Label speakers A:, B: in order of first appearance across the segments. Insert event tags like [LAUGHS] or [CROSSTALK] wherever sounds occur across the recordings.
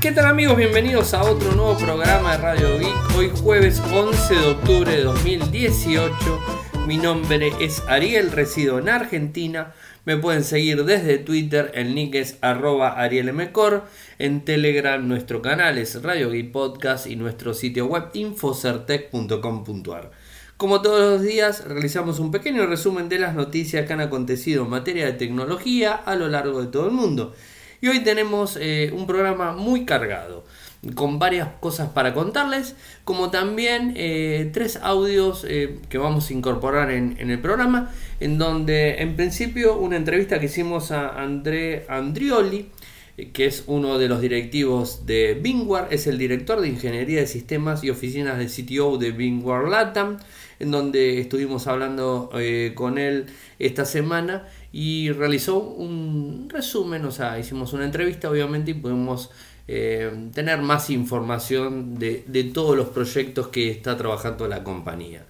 A: ¿Qué tal amigos? Bienvenidos a otro nuevo programa de Radio Geek. Hoy jueves 11 de octubre de 2018. Mi nombre es Ariel, resido en Argentina. Me pueden seguir desde Twitter, el nick es arroba arielmcor. En Telegram nuestro canal es Radio Geek Podcast y nuestro sitio web infocertec.com.ar. Como todos los días, realizamos un pequeño resumen de las noticias que han acontecido en materia de tecnología a lo largo de todo el mundo. Y hoy tenemos eh, un programa muy cargado, con varias cosas para contarles, como también eh, tres audios eh, que vamos a incorporar en, el programa, en donde en principio una entrevista que hicimos a André Andrioli, que es uno de los directivos de Bingware, es el director de Ingeniería de Sistemas y Oficinas de CTO de Bingware Latam, en donde estuvimos hablando con él esta semana y realizó un resumen, o sea, hicimos una entrevista obviamente y pudimos eh, tener más información de, todos los proyectos que está trabajando la compañía.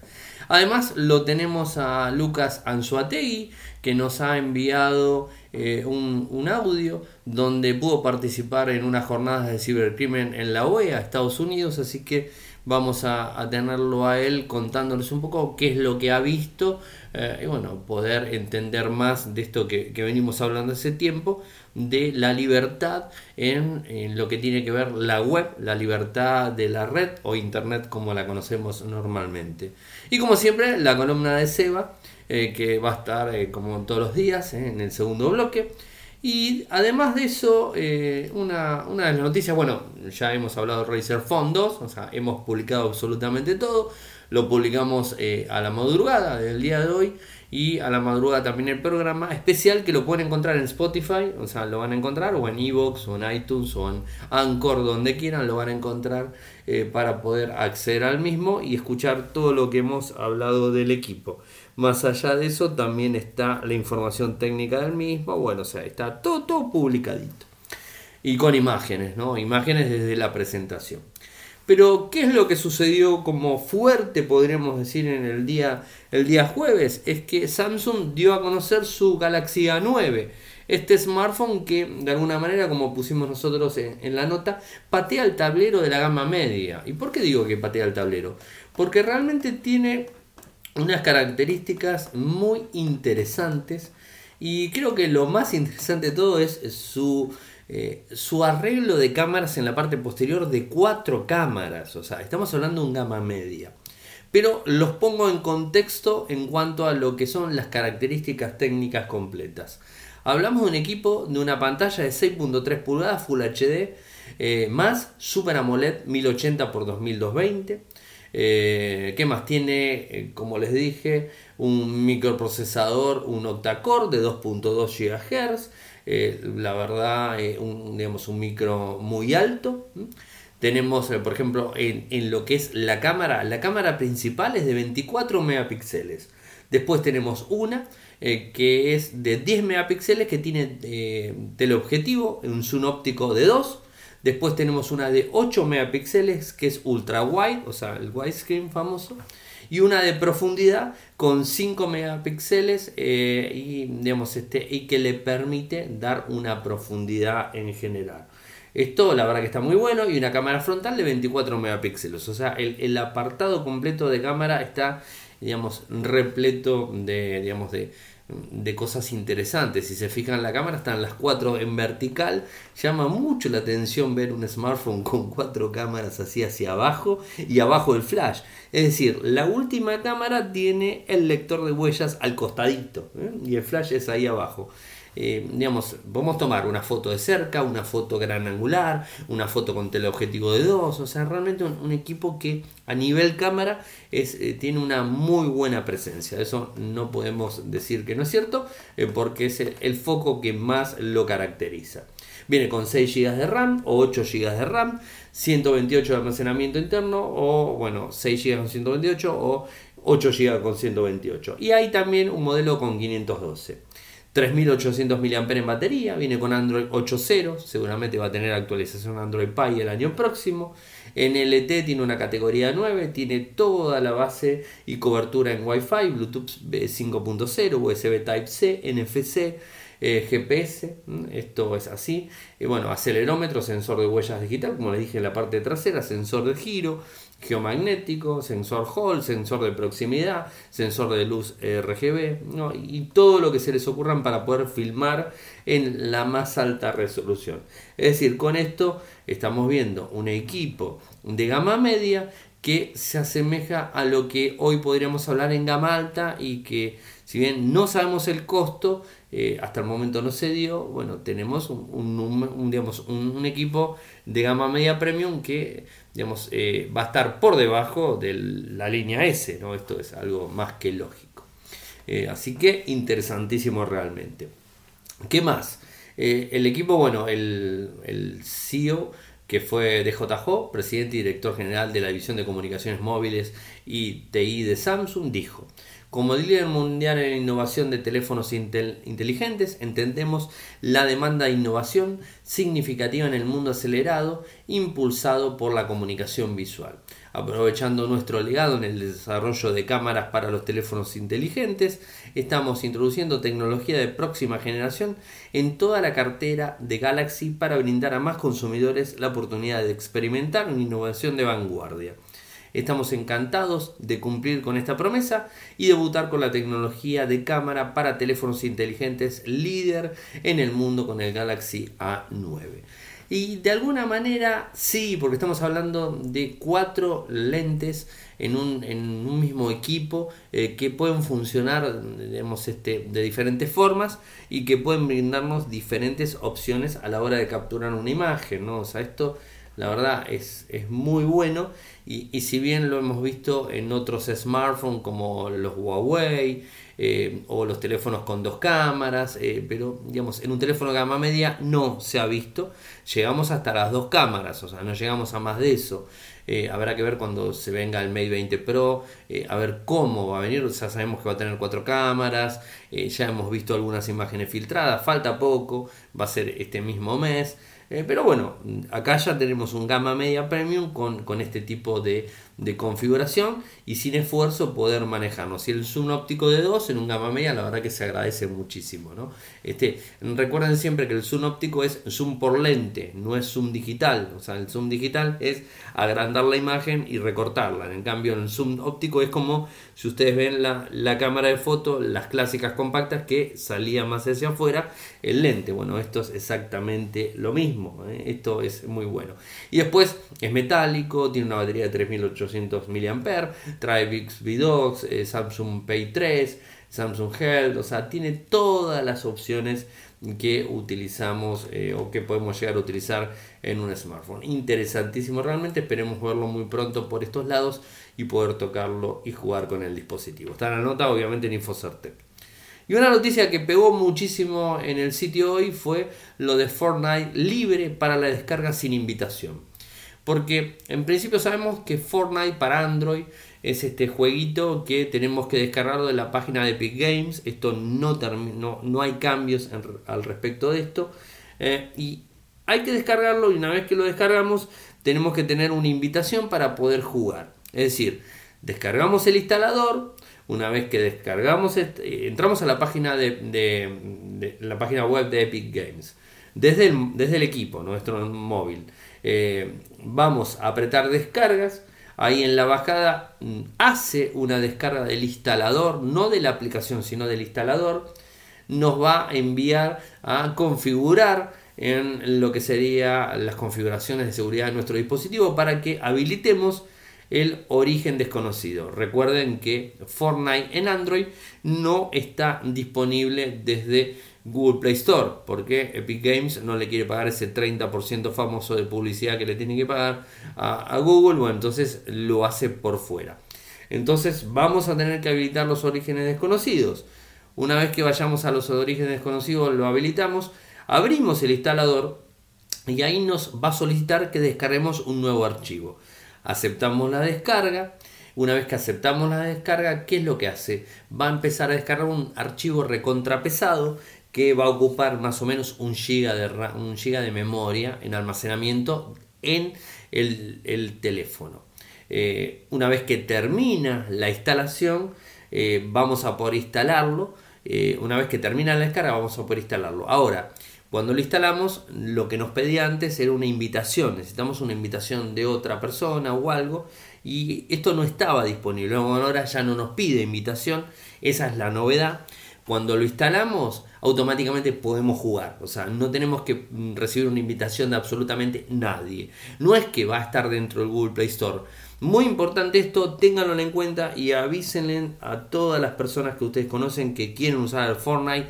A: Además lo tenemos a Lucas Anzuategui que nos ha enviado eh, un, audio donde pudo participar en unas jornadas de cibercrimen en la OEA, Estados Unidos, así que vamos a, tenerlo a él contándoles un poco qué es lo que ha visto eh, y bueno, poder entender más de esto que, venimos hablando hace tiempo, de la libertad en, lo que tiene que ver la web, la libertad de la red o internet como la conocemos normalmente. Y como siempre, la columna de Seba, eh, que va a estar eh, como todos los días en el segundo bloque. Y además de eso, eh, una, una, de las noticias, bueno, ya hemos hablado de Razer 2, o sea, hemos publicado absolutamente todo, lo publicamos eh, a la madrugada del día de hoy y a la madrugada también el programa especial que lo pueden encontrar en Spotify, o sea, lo van a encontrar o en Evox o en iTunes o en Anchor, donde quieran, lo van a encontrar eh, para poder acceder al mismo y escuchar todo lo que hemos hablado del equipo. Más allá de eso también está la información técnica del mismo, bueno, o sea, está todo, todo publicadito. Y con imágenes, ¿no? Imágenes desde la presentación. Pero, ¿qué es lo que sucedió como fuerte, podríamos decir, en el día, el día jueves? Es que Samsung dio a conocer su Galaxy A9. Este smartphone que, de alguna manera, como pusimos nosotros en, en la nota, patea el tablero de la gama media. ¿Y por qué digo que patea el tablero? Porque realmente tiene unas características muy interesantes y creo que lo más interesante de todo es su, eh, su arreglo de cámaras en la parte posterior de cuatro cámaras, o sea, estamos hablando de un gama media. Pero los pongo en contexto en cuanto a lo que son las características técnicas completas. Hablamos de un equipo de una pantalla de 6.3 pulgadas Full HD eh, más Super AMOLED 1080 x 2220 eh, ¿Qué más? Tiene, como les dije, un microprocesador, un octa-core de 2.2 GHz. Eh, la verdad, un, digamos, un micro muy alto. Tenemos, por ejemplo, en, lo que es la cámara, la cámara principal es de 24 megapíxeles. Después tenemos una que es de 10 megapíxeles que tiene teleobjetivo, un zoom óptico de 2 Después tenemos una de 8 megapíxeles que es ultra wide, o sea, el widescreen famoso. Y una de profundidad con 5 megapíxeles eh, y, digamos, este, y que le permite dar una profundidad en general. Esto la verdad que está muy bueno y una cámara frontal de 24 megapíxeles. O sea, el, el apartado completo de cámara está, digamos, repleto de, digamos, de, de cosas interesantes. Si se fijan la cámara, están las cuatro en vertical. Llama mucho la atención ver un smartphone con cuatro cámaras así hacia abajo y abajo el flash. Es decir, la última cámara tiene el lector de huellas al costadito ¿eh? y el flash es ahí abajo. Eh, digamos, podemos tomar una foto de cerca, una foto gran angular, una foto con teleobjetivo de 2, o sea, realmente un, equipo que a nivel cámara es, eh, tiene una muy buena presencia. Eso no podemos decir que no es cierto, eh, porque es el, foco que más lo caracteriza. Viene con 6 GB de RAM o 8 GB de RAM, 128 de almacenamiento interno o bueno, 6 GB con 128 o 8 GB con 128. Y hay también un modelo con 512. 3800 mAh en batería, viene con Android 8.0, seguramente va a tener actualización Android Pie el año próximo. En LT tiene una categoría 9, tiene toda la base y cobertura en Wi-Fi, Bluetooth 5.0, USB Type-C, NFC, eh, GPS, esto es así, y bueno, acelerómetro, sensor de huellas digital, como les dije en la parte trasera, sensor de giro, geomagnético, sensor Hall, sensor de proximidad, sensor de luz RGB y todo lo que se les ocurran para poder filmar en la más alta resolución. Es decir, con esto estamos viendo un equipo de gama media que se asemeja a lo que hoy podríamos hablar en gama alta y que si bien no sabemos el costo, eh, hasta el momento no se dio, bueno, tenemos un, digamos, un, equipo de gama media premium que digamos, eh, va a estar por debajo de la línea S, ¿no? Esto es algo más que lógico. Eh, así que interesantísimo realmente. ¿Qué más? el equipo, bueno, el, el CEO que fue DJJ, presidente y director general de la División de Comunicaciones Móviles y TI de Samsung, dijo, como líder mundial en innovación de teléfonos inteligentes, entendemos la demanda de innovación significativa en el mundo acelerado, impulsado por la comunicación visual. Aprovechando nuestro legado en el desarrollo de cámaras para los teléfonos inteligentes, estamos introduciendo tecnología de próxima generación en toda la cartera de Galaxy para brindar a más consumidores la oportunidad de experimentar una innovación de vanguardia. Estamos encantados de cumplir con esta promesa y debutar con la tecnología de cámara para teléfonos inteligentes líder en el mundo con el Galaxy A9. Y de alguna manera sí, porque estamos hablando de cuatro lentes en un, mismo equipo eh, que pueden funcionar digamos, este, de diferentes formas y que pueden brindarnos diferentes opciones a la hora de capturar una imagen. ¿no? O sea, esto la verdad es, es muy bueno y, si bien lo hemos visto en otros smartphones como los Huawei eh, o los teléfonos con dos cámaras, eh, pero digamos, en un teléfono de gama media no se ha visto. Llegamos hasta las dos cámaras, o sea, no llegamos a más de eso. Eh, habrá que ver cuando se venga el Mate 20 Pro, a ver cómo va a venir. Ya sabemos que va a tener cuatro cámaras, ya hemos visto algunas imágenes filtradas, falta poco, va a ser este mismo mes. Eh, pero bueno, acá ya tenemos un gama media premium con, con este tipo de, de configuración y sin esfuerzo poder manejarnos. Y el zoom óptico de 2 en un gama media, la verdad que se agradece muchísimo. ¿no? Este, recuerden siempre que el zoom óptico es zoom por lente, no es zoom digital. O sea, el zoom digital es agrandar la imagen y recortarla. En cambio, el zoom óptico es como si ustedes ven la, la cámara de foto, las clásicas compactas que salía más hacia afuera, el lente. Bueno, esto es exactamente lo mismo. ¿eh? Esto es muy bueno. Y después es metálico, tiene una batería de 3800 mAh, trae Bixby Docs, eh, Samsung Pay 3, Samsung Health, o sea, tiene todas las opciones que utilizamos eh, o que podemos llegar a utilizar en un smartphone. Interesantísimo realmente, esperemos verlo muy pronto por estos lados y poder tocarlo y jugar con el dispositivo. Está la nota obviamente en InfoCertec. Y una noticia que pegó muchísimo en el sitio hoy fue lo de Fortnite libre para la descarga sin invitación. Porque en principio sabemos que Fortnite para Android es este jueguito que tenemos que descargarlo de la página de Epic Games. Esto no, no, no hay cambios al respecto de esto. Eh, y hay que descargarlo y una vez que lo descargamos tenemos que tener una invitación para poder jugar. Es decir, descargamos el instalador. Una vez que descargamos, este, entramos a la página de, la página web de Epic Games desde el, desde el equipo, nuestro móvil. Eh, vamos a apretar descargas. Ahí en la bajada mm, hace una descarga del instalador, no de la aplicación, sino del instalador. Nos va a enviar a configurar en lo que serían las configuraciones de seguridad de nuestro dispositivo para que habilitemos el origen desconocido. Recuerden que Fortnite en Android no está disponible desde Google Play Store, porque Epic Games no le quiere pagar ese 30% famoso de publicidad que le tiene que pagar a, Google, bueno, entonces lo hace por fuera. Entonces vamos a tener que habilitar los orígenes desconocidos. Una vez que vayamos a los orígenes desconocidos, lo habilitamos, abrimos el instalador y ahí nos va a solicitar que descarguemos un nuevo archivo. Aceptamos la descarga. Una vez que aceptamos la descarga, ¿qué es lo que hace? Va a empezar a descargar un archivo recontrapesado que va a ocupar más o menos un giga de, un giga de memoria en almacenamiento en el, teléfono. Eh, una vez que termina la instalación, eh, vamos a poder instalarlo eh, una vez que termina la descarga vamos a poder instalarlo. Ahora, cuando lo instalamos, lo que nos pedía antes era una invitación, necesitamos una invitación de otra persona o algo, y esto no estaba disponible. Ahora ya no nos pide invitación, esa es la novedad. Cuando lo instalamos, automáticamente podemos jugar. O sea, no tenemos que mm, recibir una invitación de absolutamente nadie. No es que va a estar dentro del Google Play Store. Muy importante esto, ténganlo en cuenta y avísenle a todas las personas que ustedes conocen que quieren usar el Fortnite.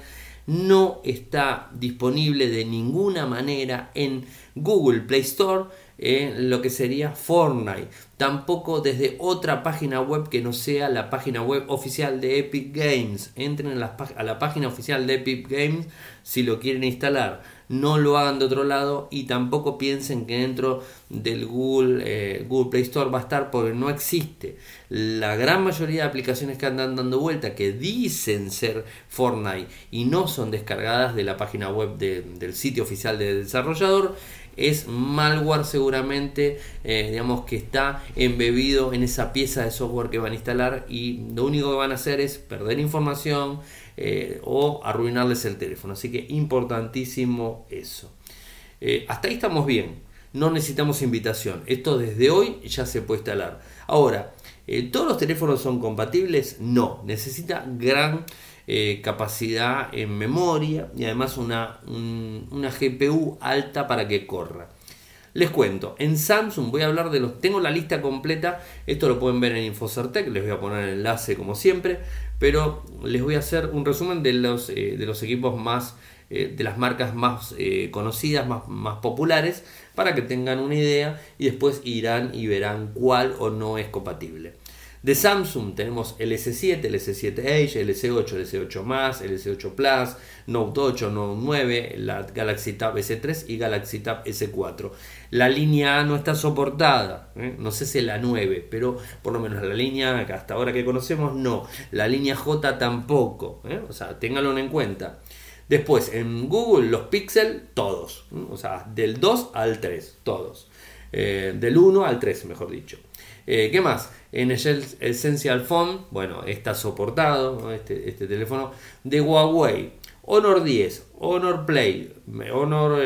A: No está disponible de ninguna manera en Google Play Store en lo que sería Fortnite. Tampoco desde otra página web que no sea la página web oficial de Epic Games. Entren a la página oficial de Epic Games si lo quieren instalar. No lo hagan de otro lado y tampoco piensen que dentro del Google, eh, Google Play Store va a estar porque no existe. La gran mayoría de aplicaciones que andan dando vuelta que dicen ser Fortnite y no son descargadas de la página web del sitio oficial del desarrollador es malware seguramente, eh, digamos que está embebido en esa pieza de software que van a instalar y lo único que van a hacer es perder información eh, o arruinarles el teléfono. Así que importantísimo eso. Eh, hasta ahí estamos bien. No necesitamos invitación. Esto desde hoy ya se puede instalar. Ahora, ¿todos los teléfonos son compatibles? No. Necesita gran eh, capacidad en memoria y además una, una GPU alta para que corra. Les cuento, en Samsung voy a hablar de los. Tengo la lista completa. Esto lo pueden ver en Infocertec. Les voy a poner el enlace como siempre. Pero les voy a hacer un resumen de los, eh, de los equipos más. Eh, de las marcas más conocidas, más, más populares. Para que tengan una idea. Y después irán y verán cuál o no es compatible. De Samsung tenemos el S7, el S7 Edge, el S8, el S8 el S8 Plus, Note 8, Note 9, la Galaxy Tab S3 y Galaxy Tab S4. La línea A no está soportada, ¿eh? no sé si la 9, pero por lo menos la línea que hasta ahora que conocemos no. La línea J tampoco, ¿eh? o sea, ténganlo en cuenta. Después, en Google, los Pixel, todos. ¿eh? O sea, del 2 al 3, todos. del 1 al 3, mejor dicho. ¿Qué más? En Essential Phone, bueno, está soportado este, este, teléfono de Huawei. Honor 10, Honor Play, Honor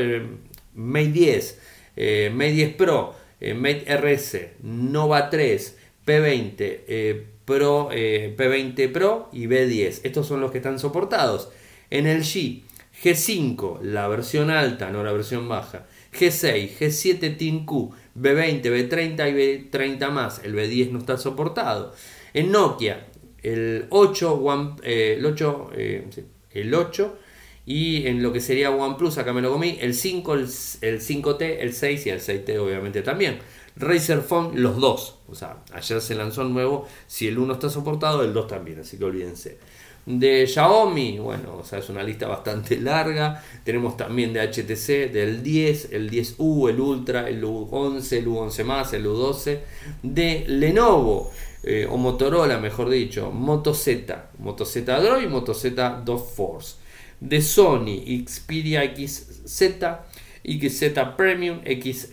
A: Mate 10, eh, Mate 10 Pro, eh, RS, Nova 3, P20 Pro, P20 Pro y B10. Estos son los que están soportados. En el G, G5, la versión alta, no la versión baja. G6, G7 Team Q, B20, B30 y B30 más. El B10 no está soportado. En Nokia, el 8, One, eh, el, 8 eh, el 8 y en lo que sería OnePlus, acá me lo comí, el 5, el, 5T, el 6 y el 6T obviamente también. Razer Phone, los dos. O sea, ayer se lanzó nuevo. Si el 1 está soportado, el 2 también, así que olvídense. De Xiaomi, bueno, o sea, es una lista bastante [LAUGHS] larga. Tenemos también de HTC, del 10, el 10U, el Ultra, el U11, el U11 el U12. De Lenovo, eh, o Motorola, mejor dicho, Moto Z, Moto Z Droid, Moto Z 2 Force. De Sony, Xperia XZ, XZ Premium, XZ,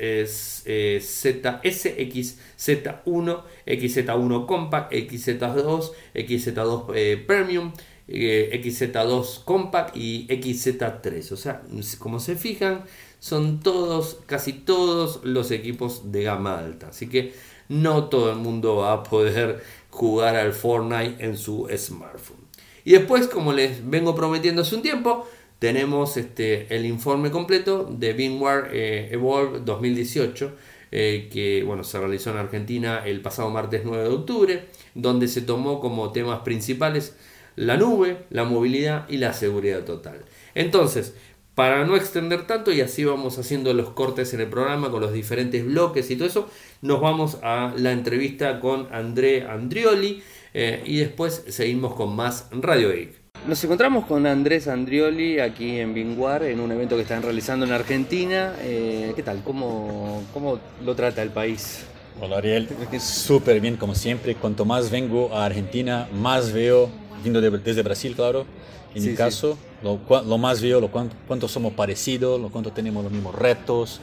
A: XZ1, XZ1 Compact, XZ2, XZ2 eh, Premium, eh, XZ2 Compact y XZ3. O sea, como se fijan, son todos, casi todos los equipos de gama alta. Así que no todo el mundo va a poder jugar al Fortnite en su smartphone. Y después, como les vengo prometiendo hace un tiempo, tenemos este, el informe completo de VMware eh, Evolve 2018, eh, que bueno, se realizó en Argentina el pasado martes 9 de octubre, donde se tomó como temas principales la nube, la movilidad y la seguridad total. Entonces, para no extender tanto y así vamos haciendo los cortes en el programa con los diferentes bloques y todo eso, nos vamos a la entrevista con André Andrioli eh, y después seguimos con más Radio Geek. Nos encontramos con Andrés Andrioli aquí en Binguar en un evento que están realizando en Argentina. Eh, ¿Qué tal? ¿Cómo, ¿Cómo lo trata el país?
B: Hola Ariel, súper bien como siempre. Cuanto más vengo a Argentina, más veo, viendo desde Brasil, claro, en mi caso, lo, lo, más veo lo cuánto, cuánto, somos parecidos, lo cuánto tenemos los mismos retos,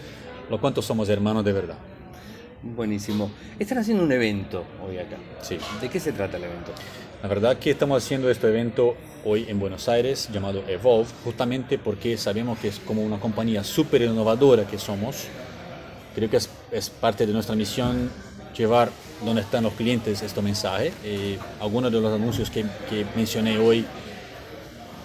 B: lo cuánto somos hermanos de verdad.
A: Buenísimo. Están haciendo un evento hoy acá.
B: Sí.
A: ¿De qué se trata el evento?
B: La verdad que estamos haciendo este evento hoy en Buenos Aires llamado Evolve, justamente porque sabemos que es como una compañía súper innovadora que somos. Creo que es, es, parte de nuestra misión llevar donde están los clientes este mensaje. Eh, algunos de los anuncios que, que mencioné hoy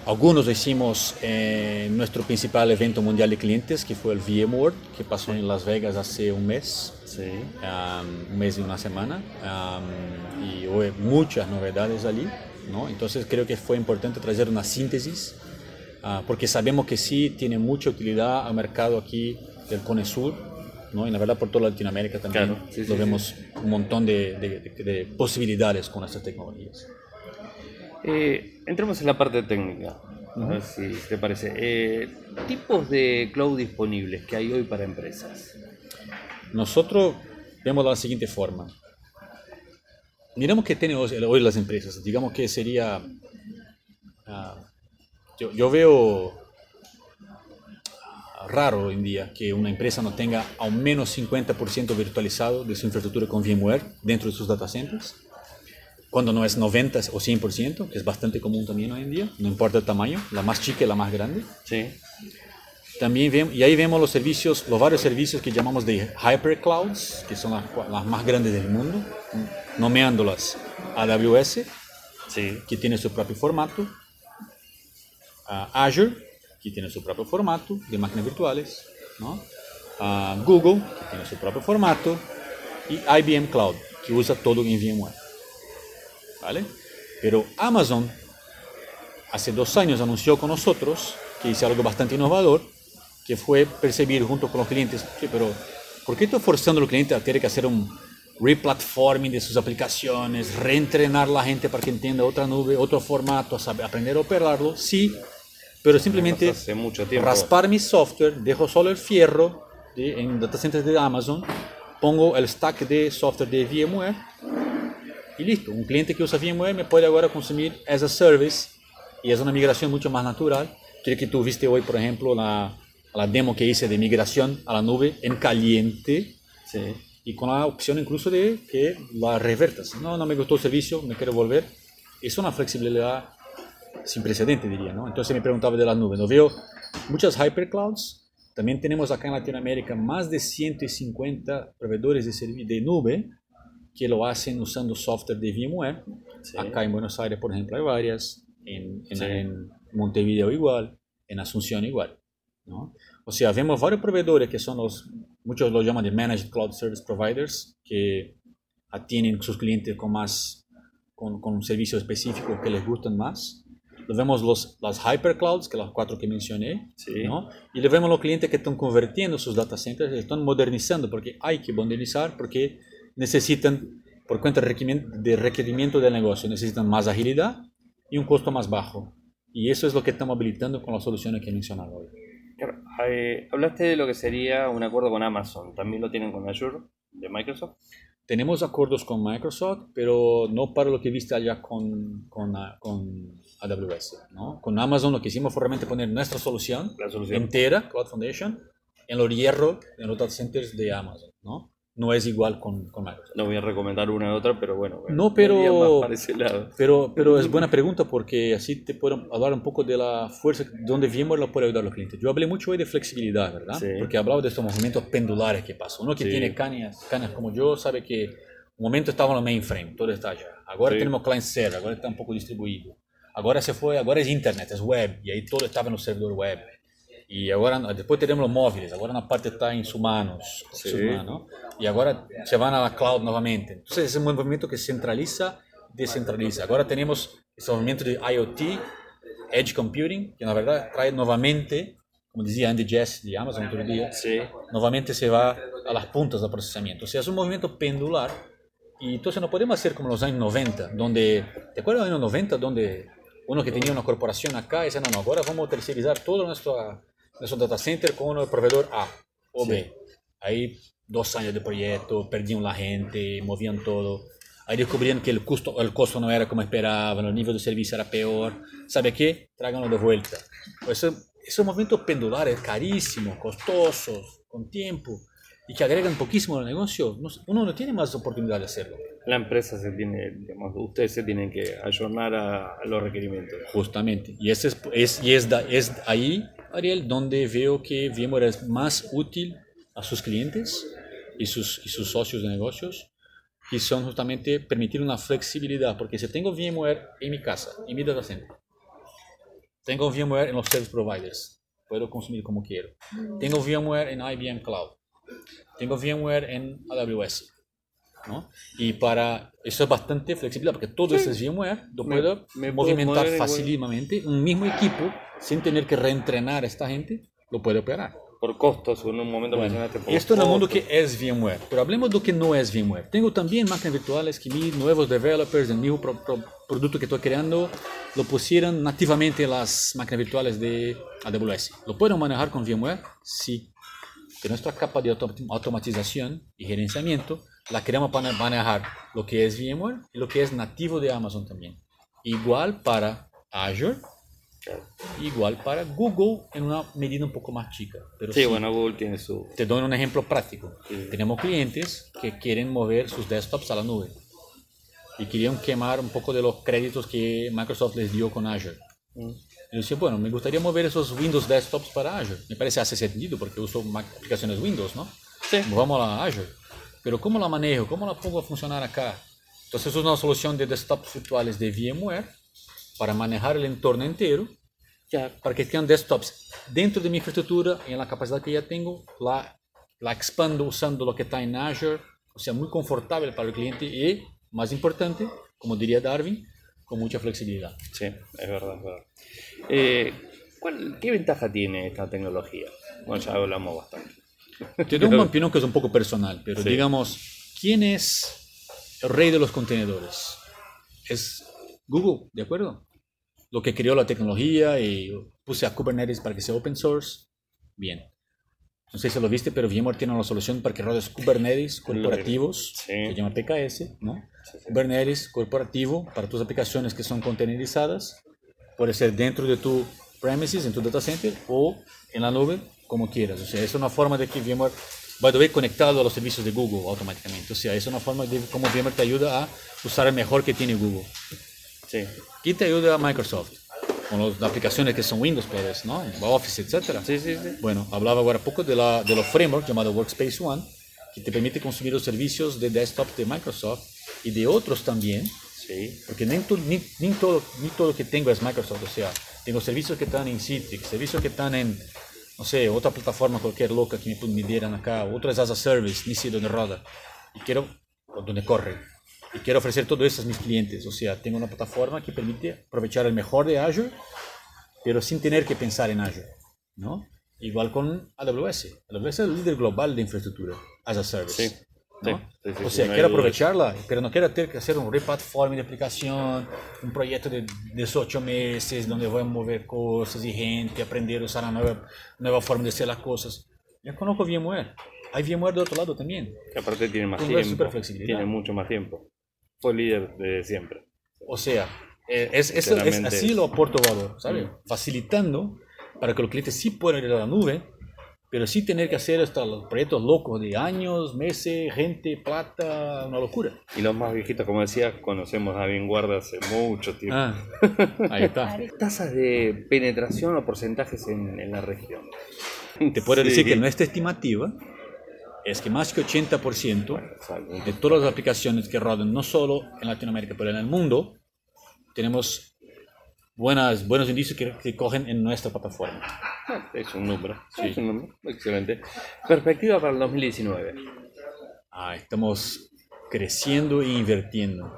B: algunos hicimos en nuestro principal evento mundial de clientes, que fue el VMworld, que pasó en Las Vegas hace un mes,
A: Sí.
B: um, un mes y una semana, um, y hubo muchas novedades allí, ¿no? Entonces creo que fue importante traer una síntesis, uh, porque sabemos que sí tiene mucha utilidad al mercado aquí del Cone Sur, ¿no? y la verdad por toda Latinoamérica también
A: Claro, sí, sí,
B: lo
A: sí.
B: vemos un montón de, de- de- de posibilidades con estas tecnologías.
A: Eh, entremos en la parte técnica. A ver si te parece. Eh, tipos de cloud disponibles que hay hoy para empresas.
B: Nosotros vemos la siguiente forma. Miramos que tienen hoy las empresas. Digamos que sería... ah, yo, yo veo raro hoy en día que una empresa no tenga al menos 50% virtualizado de su infraestructura con VMware dentro de sus data centers. Cuando no es 90 o 100%, que es bastante común también hoy en día, no importa el tamaño, la más chica y la más grande.
A: Sí.
B: También vemos, y ahí vemos los servicios, los varios servicios que llamamos de hyperclouds, que son las, las más grandes del mundo, nomeándolas AWS,
A: Sí.
B: que tiene su propio formato, a Azure, que tiene su propio formato de máquinas virtuales, ¿no? a Google, que tiene su propio formato, y IBM Cloud, que usa todo en VMware. ¿Vale? Pero Amazon hace dos años anunció con nosotros que hizo algo bastante innovador, que fue percibir junto con los clientes, "Che, pero ¿por qué estoy forzando a los clientes a tener que hacer un replatforming de sus aplicaciones, reentrenar a la gente para que entienda otra nube, otro formato, saber, aprender a operarlo? Sí, pero simplemente
A: Hace mucho tiempo.
B: raspar mi software, dejo solo el fierro de- en data centers de Amazon, pongo el stack de software de VMware y listo. Un cliente que usa VMware me puede ahora consumir as a service y es una migración mucho más natural. Creo que tú viste hoy, por ejemplo, la, la demo que hice de migración a la nube en caliente
A: Sí.
B: y con la opción incluso de que la revertas. No, no me gustó el servicio, me quiero volver. Es una flexibilidad sin precedente, diría, ¿no? Entonces me preguntaba de la nube. No veo muchas hyperclouds. También tenemos acá en Latinoamérica más de 150 proveedores de, de nube que lo hacen usando software de VMware.
A: Sí.
B: Acá en Buenos Aires, por ejemplo, hay varias. En, en,
A: Sí.
B: en Montevideo igual. En Asunción igual. ¿no? O sea, vemos varios proveedores que son los, muchos los llaman de Managed Cloud Service Providers, que atienden sus clientes con más, con, con un servicio específico que les gustan más. Lo vemos los, las hyperclouds, que las cuatro que mencioné,
A: Sí.
B: ¿no? Y le vemos los clientes que están convirtiendo sus data centers, están modernizando, porque hay que modernizar, porque necesitan, por cuenta de requerimiento, de requerimiento del negocio, necesitan más agilidad y un costo más bajo. Y eso es lo que estamos habilitando con las soluciones que he mencionado hoy.
A: Claro, eh, hablaste de lo que sería un acuerdo con Amazon. ¿También lo tienen con Azure de Microsoft?
B: Tenemos acuerdos con Microsoft, pero no para lo que viste allá con, con, ah, con AWS. ¿no? Con Amazon lo que hicimos fue realmente poner nuestra solución,
A: solución.
B: entera, Cloud Foundation, en los hierro, en los data centers de Amazon. ¿no? No es igual con, con Microsoft.
A: No voy a recomendar una u otra, pero bueno.
B: No, pero-
A: para ese lado.
B: Pero, pero es buena pregunta porque así te puedo hablar un poco de la fuerza donde VMware puede ayudar a los clientes. Yo hablé mucho hoy de flexibilidad, ¿verdad?
A: Sí.
B: Porque hablaba de estos movimientos pendulares que pasan. Uno que
A: Sí.
B: tiene cañas, cañas como yo sabe que un momento estaba en el mainframe, todo está allá. Ahora
A: Sí.
B: tenemos client server, ahora está un poco distribuido. Ahora se fue, ahora es internet, es web, y ahí todo estaba en los servidores web. Y ahora, después tenemos los móviles, ahora una parte está en sus manos,
A: Sí.
B: sus manos, y ahora se van a la cloud nuevamente. Entonces es un movimiento que centraliza, descentraliza. Ahora tenemos ese movimiento de IoT, Edge Computing, que na verdad trae nuevamente, como decía Andy Jess de Amazon otro día,
A: Sí.
B: nuevamente se va a las puntas del procesamiento. O sea, es un movimiento pendular y entonces no podemos hacer como en los años 90, donde, ¿te acuerdas de los años 90? Donde uno que tenía una corporación acá decía, no, no, ahora vamos a tercerizar nuestro, nuestro data center con un proveedor A o B. Ahí dos años de proyecto, perdían la gente, movían todo. Ahí descubrían que el costo, el costo no era como esperaban, el nivel de servicio era peor. ¿Sabe qué? Tráiganlo de vuelta. Pues eso, esos movimientos pendulares carísimos, costosos, con tiempo. y que agregan poquísimo al negocio, uno no tiene más oportunidad de hacerlo.
A: La empresa se tiene, digamos, ustedes se tienen que ayornar a, los requerimientos.
B: Justamente, y, ese es, es, y es, es ahí, Ariel, donde veo que VMware es más útil a sus clientes y sus, y sus socios de negocios, y son justamente permitir una flexibilidad, porque si tengo VMware en mi casa, en mi data center, tengo VMware en los service providers, puedo consumir como quiero. Tengo VMware en IBM Cloud. Tengo VMware en AWS. ¿No? Y para eso es bastante flexible porque todo ese VMware lo puedo movimentar fácilmente. Un mismo equipo, sin tener que reentrenar a esta gente, lo puede operar.
A: Por costos, en un momento mencionaste
B: Esto es el mundo que es VMware, pero hablemos de lo que no es VMware. Tengo también máquinas virtuales que mis nuevos developers, el mismo producto que estoy creando, lo pusieron nativamente en las máquinas virtuales de AWS. ¿Lo pueden manejar con VMware? Sí. Que nuestra capa de automatización y gerenciamiento la queremos para manejar lo que es VMware y lo que es nativo de Amazon también. Igual para Azure, igual para Google en una medida un poco más chica.
A: Pero sí, bueno, Google tiene su...
B: Te doy un ejemplo práctico. Tenemos clientes que quieren mover sus desktops a la nube y querían quemar un poco de los créditos que Microsoft les dio con Azure. Mm. Y decía, bueno, me gustaría mover esos Windows desktops para Azure. Me parece hace sentido porque uso aplicaciones Windows, ¿no? Sí. Vamos a Azure. Pero ¿cómo la manejo? ¿Cómo la pongo a funcionar acá? Entonces es una solución de desktops virtuales de VMware para manejar el entorno entero, ya, para que tengan desktops dentro de mi infraestructura y en la capacidad que ya tengo, la, la expando usando lo que está en Azure, o sea, muy confortable para el cliente y más importante, como diría Darwin, con mucha flexibilidad.
A: Sí, es verdad. Es verdad. Eh, ¿Qué ventaja tiene esta tecnología? Bueno, ya hablamos bastante.
B: Te doy una opinión que es un poco personal, pero digamos, ¿quién es el rey de los contenedores? Es Google, ¿de acuerdo? Lo que creó la tecnología y puse a Kubernetes para que sea open source. Bien no sé si lo viste, pero VMware tiene una solución para que rodes Kubernetes [LAUGHS] corporativos, que se llama PKS, ¿no? Kubernetes corporativo para tus aplicaciones que son containerizadas. Puede ser dentro de tu premises, en tu data center, o en la nube, como quieras. O sea, es una forma de que VMware va a conectado a los servicios de Google automáticamente. O sea, es una forma de cómo VMware te ayuda a usar el mejor que tiene Google. Sí. ¿Quién te ayuda a Microsoft? con las aplicaciones que son Windows, pues, ¿no? Office, etc.
A: Sí, sí, sí.
B: Bueno, hablaba ahora poco de, la, de los frameworks llamados Workspace ONE, que te permite consumir los servicios de desktop de Microsoft y de otros también. Sí. Porque ni, ni, ni, todo, ni todo lo que tengo es Microsoft. O sea, tengo servicios que están en Citrix, servicios que están en, no sé, otra plataforma cualquier loca que me, me dieran acá, otras as a service, ni sé dónde roda. Y quiero, donde corre. Y quiero ofrecer todo eso a mis clientes. O sea, tengo una plataforma que permite aprovechar el mejor de Azure, pero sin tener que pensar en Azure. ¿no? Igual con AWS. AWS es el líder global de infraestructura as a service. ¿No? o sea, quiero aprovecharla, pero no quiero tener que hacer un replatforming de aplicación, un proyecto de 18 meses donde voy a mover cosas y gente, aprender a usar una nueva, nueva forma de hacer las cosas. Ya conozco VMware. Hay VMware de otro lado también.
A: Que aparte tiene más tiempo. Tiene mucho más tiempo fue líder de siempre.
B: O sea, eh, es, es, es, así lo aporto valor, ¿sabes? Mm. Facilitando para que los clientes sí puedan ir a la nube, pero sí tener que hacer hasta los proyectos locos de años, meses, gente, plata, una locura.
A: Y los más viejitos, como decía, conocemos a Bien Guarda hace mucho tiempo. Ah, [LAUGHS]
B: ahí está.
A: Tasas de penetración o porcentajes en, en la región.
B: Te puedo decir que nuestra estimativa es que más que 80% de todas las aplicaciones que rodan no solo en Latinoamérica, pero en el mundo, tenemos buenas, buenos indicios que, cogen en nuestra plataforma. [LAUGHS]
A: Es un número, sí. es un número, excelente. Perspectiva para el 2019.
B: Ah, estamos creciendo e invirtiendo.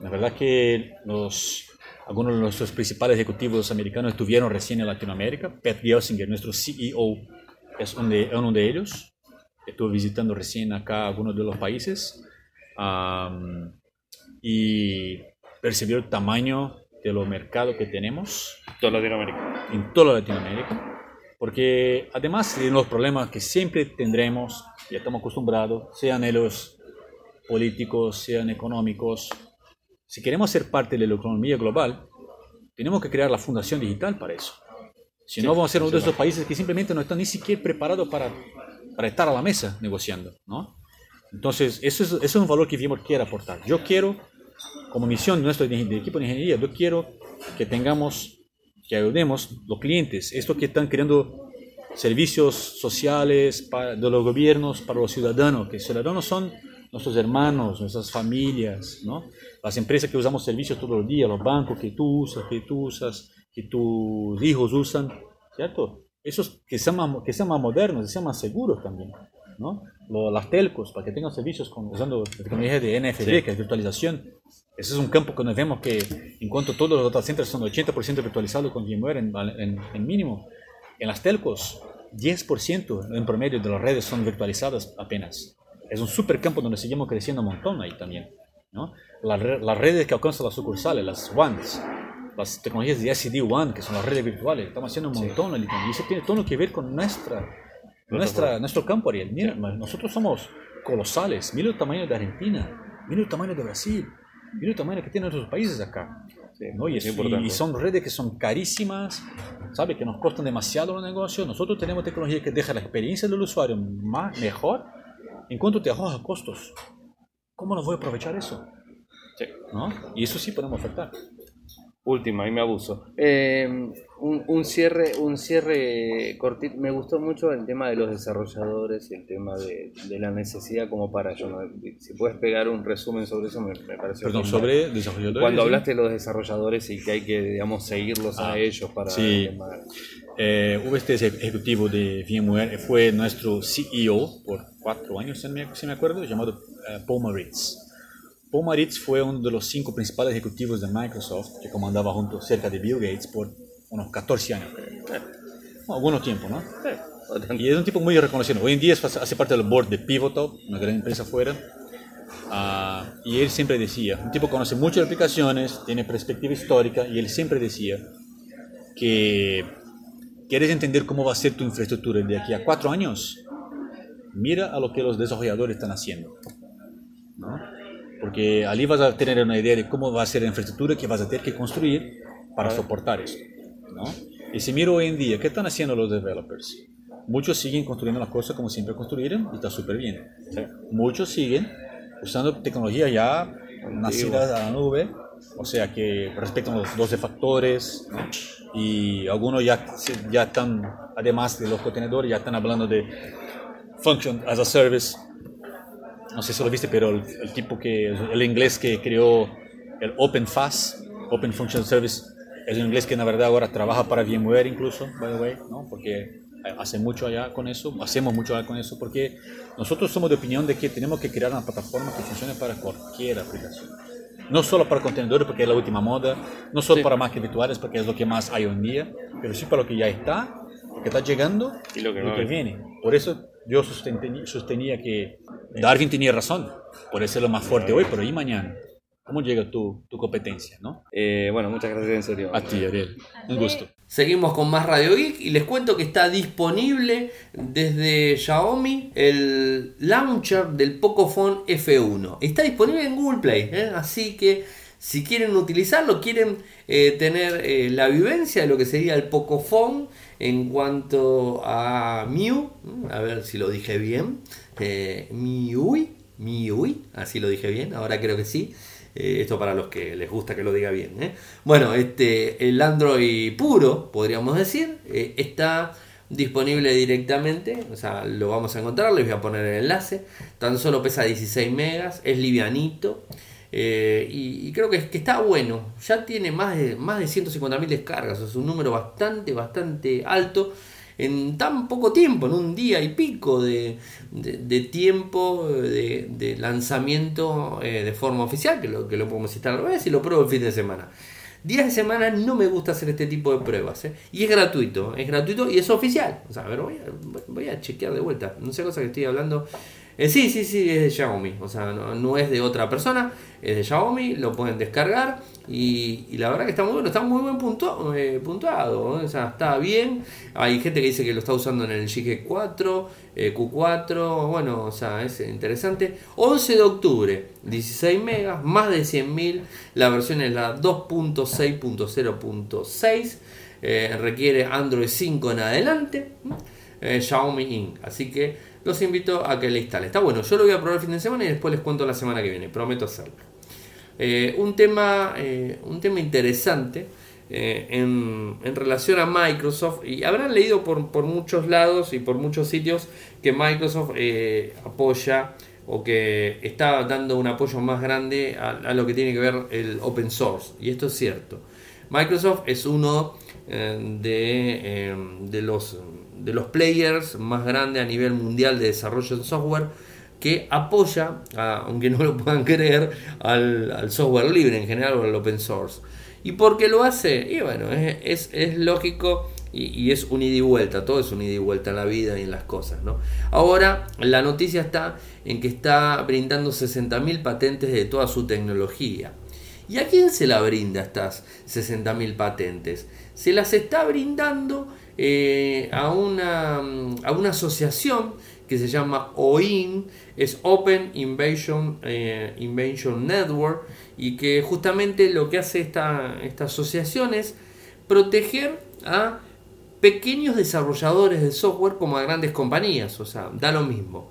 B: La verdad que los, algunos de nuestros principales ejecutivos americanos estuvieron recién en Latinoamérica. Pat Gelsinger, nuestro CEO, es uno de, uno de ellos estuve visitando recién acá algunos de los países y percibió el tamaño de los mercados que tenemos.
A: Toda Latinoamérica.
B: En toda Latinoamérica. Porque además de los problemas que siempre tendremos, ya estamos acostumbrados, sean los políticos, sean económicos, si queremos ser parte de la economía global, tenemos que crear la fundación digital para eso. Si no, vamos a ser uno de esos países que simplemente no están ni siquiera preparados para para estar a la mesa negociando, ¿no? Entonces, eso es, eso es un valor que VMware quiere aportar. Yo quiero, como misión nuestro de, de equipo de ingeniería, yo quiero que tengamos, que ayudemos los clientes, estos que están creando servicios sociales para, de los gobiernos para los ciudadanos, que los ciudadanos son nuestros hermanos, nuestras familias, ¿no? Las empresas que usamos servicios todos los días, los bancos que tú usas, que tú usas, que tus hijos usan, ¿cierto? Esos que sean más, que sean más modernos, que sean más seguros también, ¿no? las telcos, para que tengan servicios con, usando tecnología de NFV, que es virtualización. Ese es un campo que nos vemos que en cuanto todos los data centers son 80% virtualizados con VMware en, en, en mínimo, en las telcos 10% en promedio de las redes son virtualizadas apenas. Es un super campo donde seguimos creciendo un montón ahí también. ¿no? las redes que alcanzan las sucursales, las WANs, las tecnologías de SD-WAN, que son las redes virtuales, estamos haciendo un montón sí. y eso tiene todo que ver con nuestra, nuestra, nuestro campo, Ariel. Mira, nosotros somos colosales, mira el tamaño de Argentina, mira el tamaño de Brasil, mira el tamaño que tienen otros países acá. ¿no? Y, es, y, son redes que son carísimas, ¿sabe? que nos costan demasiado los negocios. Nosotros tenemos tecnología que deja la experiencia del usuario más, mejor en cuanto te ahorra costos. ¿Cómo no voy a aprovechar eso?
C: Sí.
B: ¿No? Y eso sí podemos ofertar.
C: Última, ahí me abuso. Eh, un, un, cierre, un cierre cortito. Me gustó mucho el tema de los desarrolladores y el tema de, de la necesidad como para yo. ¿no? Si puedes pegar un resumen sobre eso, me, me parece.
B: Perdón, sobre desarrolladores.
C: Cuando hablaste de los desarrolladores y que hay que, digamos, seguirlos ah, a ellos para.
B: Sí. Eh, hubo este ejecutivo de VMware, fue nuestro CEO por cuatro años, si me, acuerdo, llamado uh, Paul Maritz. Paul Maritz fue uno de los cinco principales ejecutivos de Microsoft que comandaba junto cerca de Bill Gates por unos 14 años, creo. algunos tiempo, ¿no? Y es un tipo muy reconocido. Hoy en día hace parte del board de Pivotal, una gran empresa fuera. Uh, y él siempre decía, un tipo conoce muchas aplicaciones, tiene perspectiva histórica, y él siempre decía que quieres entender cómo va a ser tu infraestructura de aquí a cuatro años, mira a lo que los desarrolladores están haciendo. ¿no? Porque allí vas a tener una idea de cómo va a ser la infraestructura que vas a tener que construir para soportar esto. ¿no? Y si miro hoy en día, ¿qué están haciendo los developers? Muchos siguen construyendo las cosas como siempre construyeron y está súper bien. Muchos siguen usando tecnología ya nacida a la nube, o sea que respetan los 12 factores ¿no? y algunos ya, ya están, además de los contenedores, ya están hablando de Function as a Service. No sé si lo viste, pero el, el tipo que, el inglés que creó el Open FAS, Open Function Service, es un inglés que en verdad ahora trabaja para VMware incluso, by the way, ¿no? porque hace mucho allá con eso, hacemos mucho allá con eso, porque nosotros somos de opinión de que tenemos que crear una plataforma que funcione para cualquier aplicación. No solo para contenedores, porque es la última moda, no solo sí. para máquinas virtuales, porque es lo que más hay hoy en día, pero sí para lo que ya está, lo que está llegando
C: y lo que,
B: lo
C: no
B: que viene. Por eso yo sostenía, sostenía que Darwin tenía razón, por eso es lo más fuerte hoy, pero ¿y mañana? ¿Cómo llega tu, tu competencia? ¿no?
C: Eh, bueno, muchas gracias en serio.
B: A ti, Ariel. Un gusto.
A: Seguimos con más Radio Geek y les cuento que está disponible desde Xiaomi el launcher del Pocophone F1. Está disponible en Google Play, ¿eh? así que si quieren utilizarlo, quieren eh, tener eh, la vivencia de lo que sería el Pocophone en cuanto a Miu, a ver si lo dije bien, eh, Miui, así lo dije bien, ahora creo que sí. Eh, esto para los que les gusta que lo diga bien. ¿eh? Bueno, este, el Android puro, podríamos decir, eh, está disponible directamente, o sea, lo vamos a encontrar, les voy a poner el enlace, tan solo pesa 16 megas, es livianito. Eh, y, creo que, que, está bueno, ya tiene más de, más de 150.000 descargas, es un número bastante, bastante alto en tan poco tiempo, en un día y pico de, de, tiempo de, lanzamiento eh, de forma oficial, que lo, que lo podemos citar a la vez y lo pruebo el fin de semana. Días de semana no me gusta hacer este tipo de pruebas. ¿eh? Y es gratuito, es gratuito y es oficial. O a ver, voy a, voy a chequear de vuelta. No sé cosa que estoy hablando. Eh, sí, sí, sí, es de Xiaomi. O sea, no, es de otra persona. Es de Xiaomi. Lo pueden descargar. Y, la verdad que está muy bueno. Está muy bien puntuado. Eh, puntuado ¿eh? O sea, está bien. Hay gente que dice que lo está usando en el GG4, eh, Q4. Bueno, o sea, es interesante. 11 de octubre, 16 megas, más de 100.000. La versión es la 2.6.0.6. requiere Android 5 en adelante. Xiaomi Inc. Así que los invito a que le instalen. Está bueno, yo lo voy a probar el fin de semana y después les cuento la semana que viene, prometo hacerlo. Eh, un, tema, eh, un tema interesante en, en, relación a Microsoft, y habrán leído por, por, muchos lados y por muchos sitios que Microsoft apoya o que está dando un apoyo más grande a, a, lo que tiene que ver el open source. Y esto es cierto. Microsoft es uno de, de los de los players más grandes a nivel mundial de desarrollo de software que apoya, aunque no lo puedan [LAUGHS] creer, al, software libre en general o al open source. ¿Y por qué lo hace? Y bueno, es, es, lógico y, es un ida y vuelta, todo es un ida y vuelta en la vida y en las cosas. ¿no? Ahora la noticia está en que está brindando 60.000 patentes de toda su tecnología. ¿Y a quién se la brinda estas 60.000 patentes? Se las está brindando eh, a, una, a una asociación que se llama OIN, es Open eh, Invention Network, y que justamente lo que hace esta, esta asociación es proteger a pequeños desarrolladores de software como a grandes compañías, o sea, da lo mismo.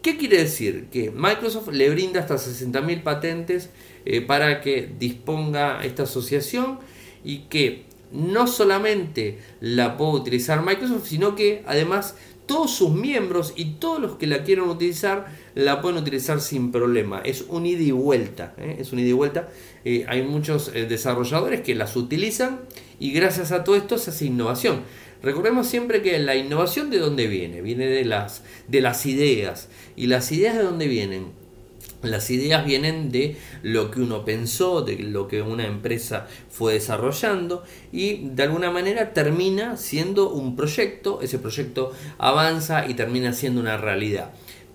A: ¿Qué quiere decir? Que Microsoft le brinda hasta 60.000 patentes eh, para que disponga esta asociación y que no solamente la puede utilizar Microsoft, sino que además todos sus miembros y todos los que la quieran utilizar la pueden utilizar sin problema. Es un ida y vuelta. ¿eh? Es un ida y vuelta. Eh, hay muchos eh, desarrolladores que las utilizan y gracias a todo esto se hace innovación. Recordemos siempre que la innovación de dónde viene, viene de las, de las ideas. ¿Y las ideas de dónde vienen? Las ideas vienen de lo que uno pensó, de lo que una empresa fue desarrollando y de alguna manera termina siendo un proyecto, ese proyecto avanza y termina siendo una realidad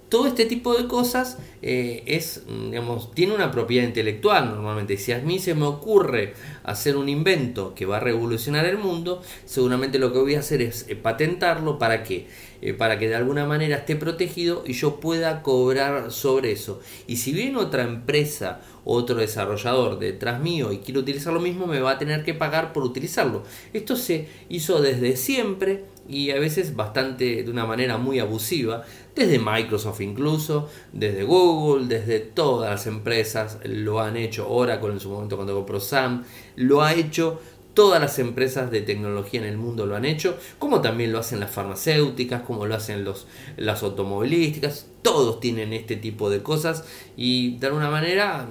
A: todo este tipo de cosas eh, es, digamos, tiene una propiedad intelectual normalmente. Si a mí se me ocurre hacer un invento que va a revolucionar el mundo, seguramente lo que voy a hacer es eh, patentarlo para que eh, para que de alguna manera esté protegido y yo pueda cobrar sobre eso. Y si viene otra empresa, otro desarrollador detrás mío y quiere utilizar lo mismo, me va a tener que pagar por utilizarlo. Esto se hizo desde siempre y a veces bastante de una manera muy abusiva, desde Microsoft incluso, desde Google, desde todas las empresas lo han hecho, Oracle en su momento cuando compró Sam, lo ha hecho. Todas las empresas de tecnología en el mundo lo han hecho, como también lo hacen las farmacéuticas, como lo hacen los, las automovilísticas, todos tienen este tipo de cosas y de alguna manera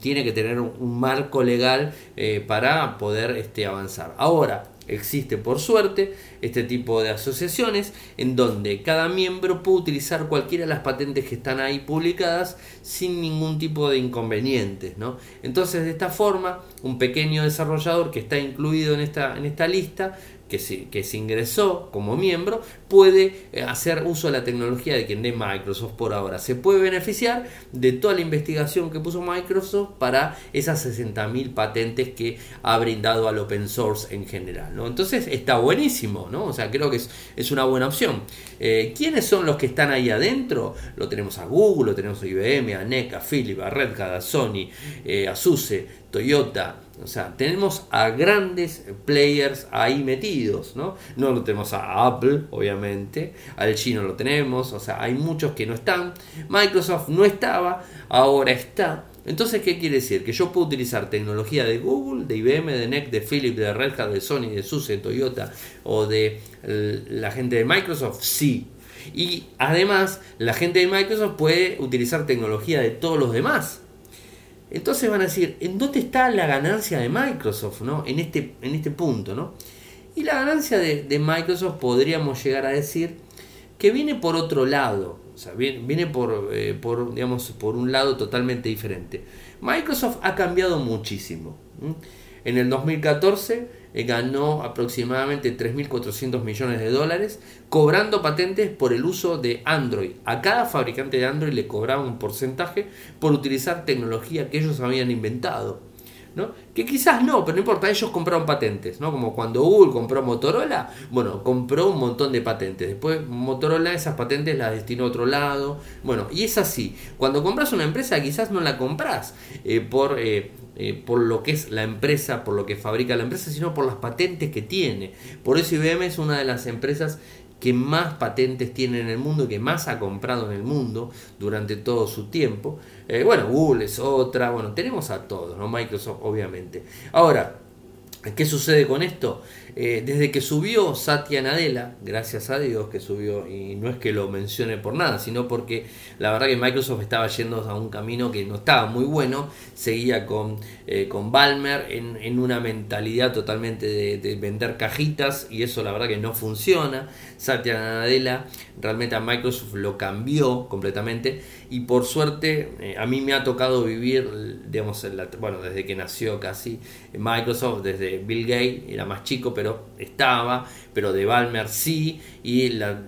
A: tiene que tener un, marco legal eh, para poder este, avanzar. Ahora, Existe, por suerte, este tipo de asociaciones en donde cada miembro puede utilizar cualquiera de las patentes que están ahí publicadas sin ningún tipo de inconvenientes. ¿no? Entonces, de esta forma, un pequeño desarrollador que está incluido en esta, en esta lista que se, que se ingresó como miembro puede eh, hacer uso de la tecnología de quien de Microsoft por ahora. Se puede beneficiar de toda la investigación que puso Microsoft para esas 60.000 patentes que ha brindado al open source en general. ¿no? Entonces está buenísimo, ¿no? O sea, creo que es, es una buena opción. Eh, ¿Quiénes son los que están ahí adentro? Lo tenemos a Google, lo tenemos a IBM, a NEC, a Philips, a Red Hat, a Sony, eh, a SUSE, Toyota, o sea, tenemos a grandes players ahí metidos, ¿no? No lo tenemos a Apple, obviamente, al chino lo tenemos, o sea, hay muchos que no están. Microsoft no estaba, ahora está. Entonces, ¿qué quiere decir? Que yo puedo utilizar tecnología de Google, de IBM, de NEC, de Philips, de Red Hat, de Sony, de SUSE, de Toyota o de la gente de Microsoft, sí. Y además, la gente de Microsoft puede utilizar tecnología de todos los demás. Entonces van a decir, ¿en dónde está la ganancia de Microsoft ¿no? en, este, en este punto? ¿no? Y la ganancia de, Microsoft podríamos llegar a decir que viene por otro lado, o sea, viene, por, eh, por, digamos, por un lado totalmente diferente. Microsoft ha cambiado muchísimo. En el 2014 eh, ganó aproximadamente 3.400 millones de dólares cobrando patentes por el uso de Android. A cada fabricante de Android le cobraba un porcentaje por utilizar tecnología que ellos habían inventado. ¿No? Que quizás no, pero no importa, ellos compraron patentes, ¿no? Como cuando Google compró Motorola, bueno, compró un montón de patentes. Después Motorola esas patentes las destinó a otro lado. Bueno, y es así. Cuando compras una empresa quizás no la compras eh, por eh, eh, por lo que es la empresa, por lo que fabrica la empresa, sino por las patentes que tiene. Por eso IBM es una de las empresas que más patentes tiene en el mundo, que más ha comprado en el mundo durante todo su tiempo. Eh, bueno, Google es otra, bueno, tenemos a todos, ¿no? Microsoft obviamente. Ahora, ¿qué sucede con esto? Eh, desde que subió Satya Nadella, gracias a Dios que subió, y no es que lo mencione por nada, sino porque la verdad que Microsoft estaba yendo a un camino que no estaba muy bueno, seguía con, eh, con Balmer en, en, una mentalidad totalmente de, de, vender cajitas y eso la verdad que no funciona. Satya Nadella realmente a Microsoft lo cambió completamente y por suerte eh, a mí me ha tocado vivir, digamos, bueno, desde que nació casi Microsoft, desde Bill Gates, era más chico, pero estaba, pero de Balmer sí, y la,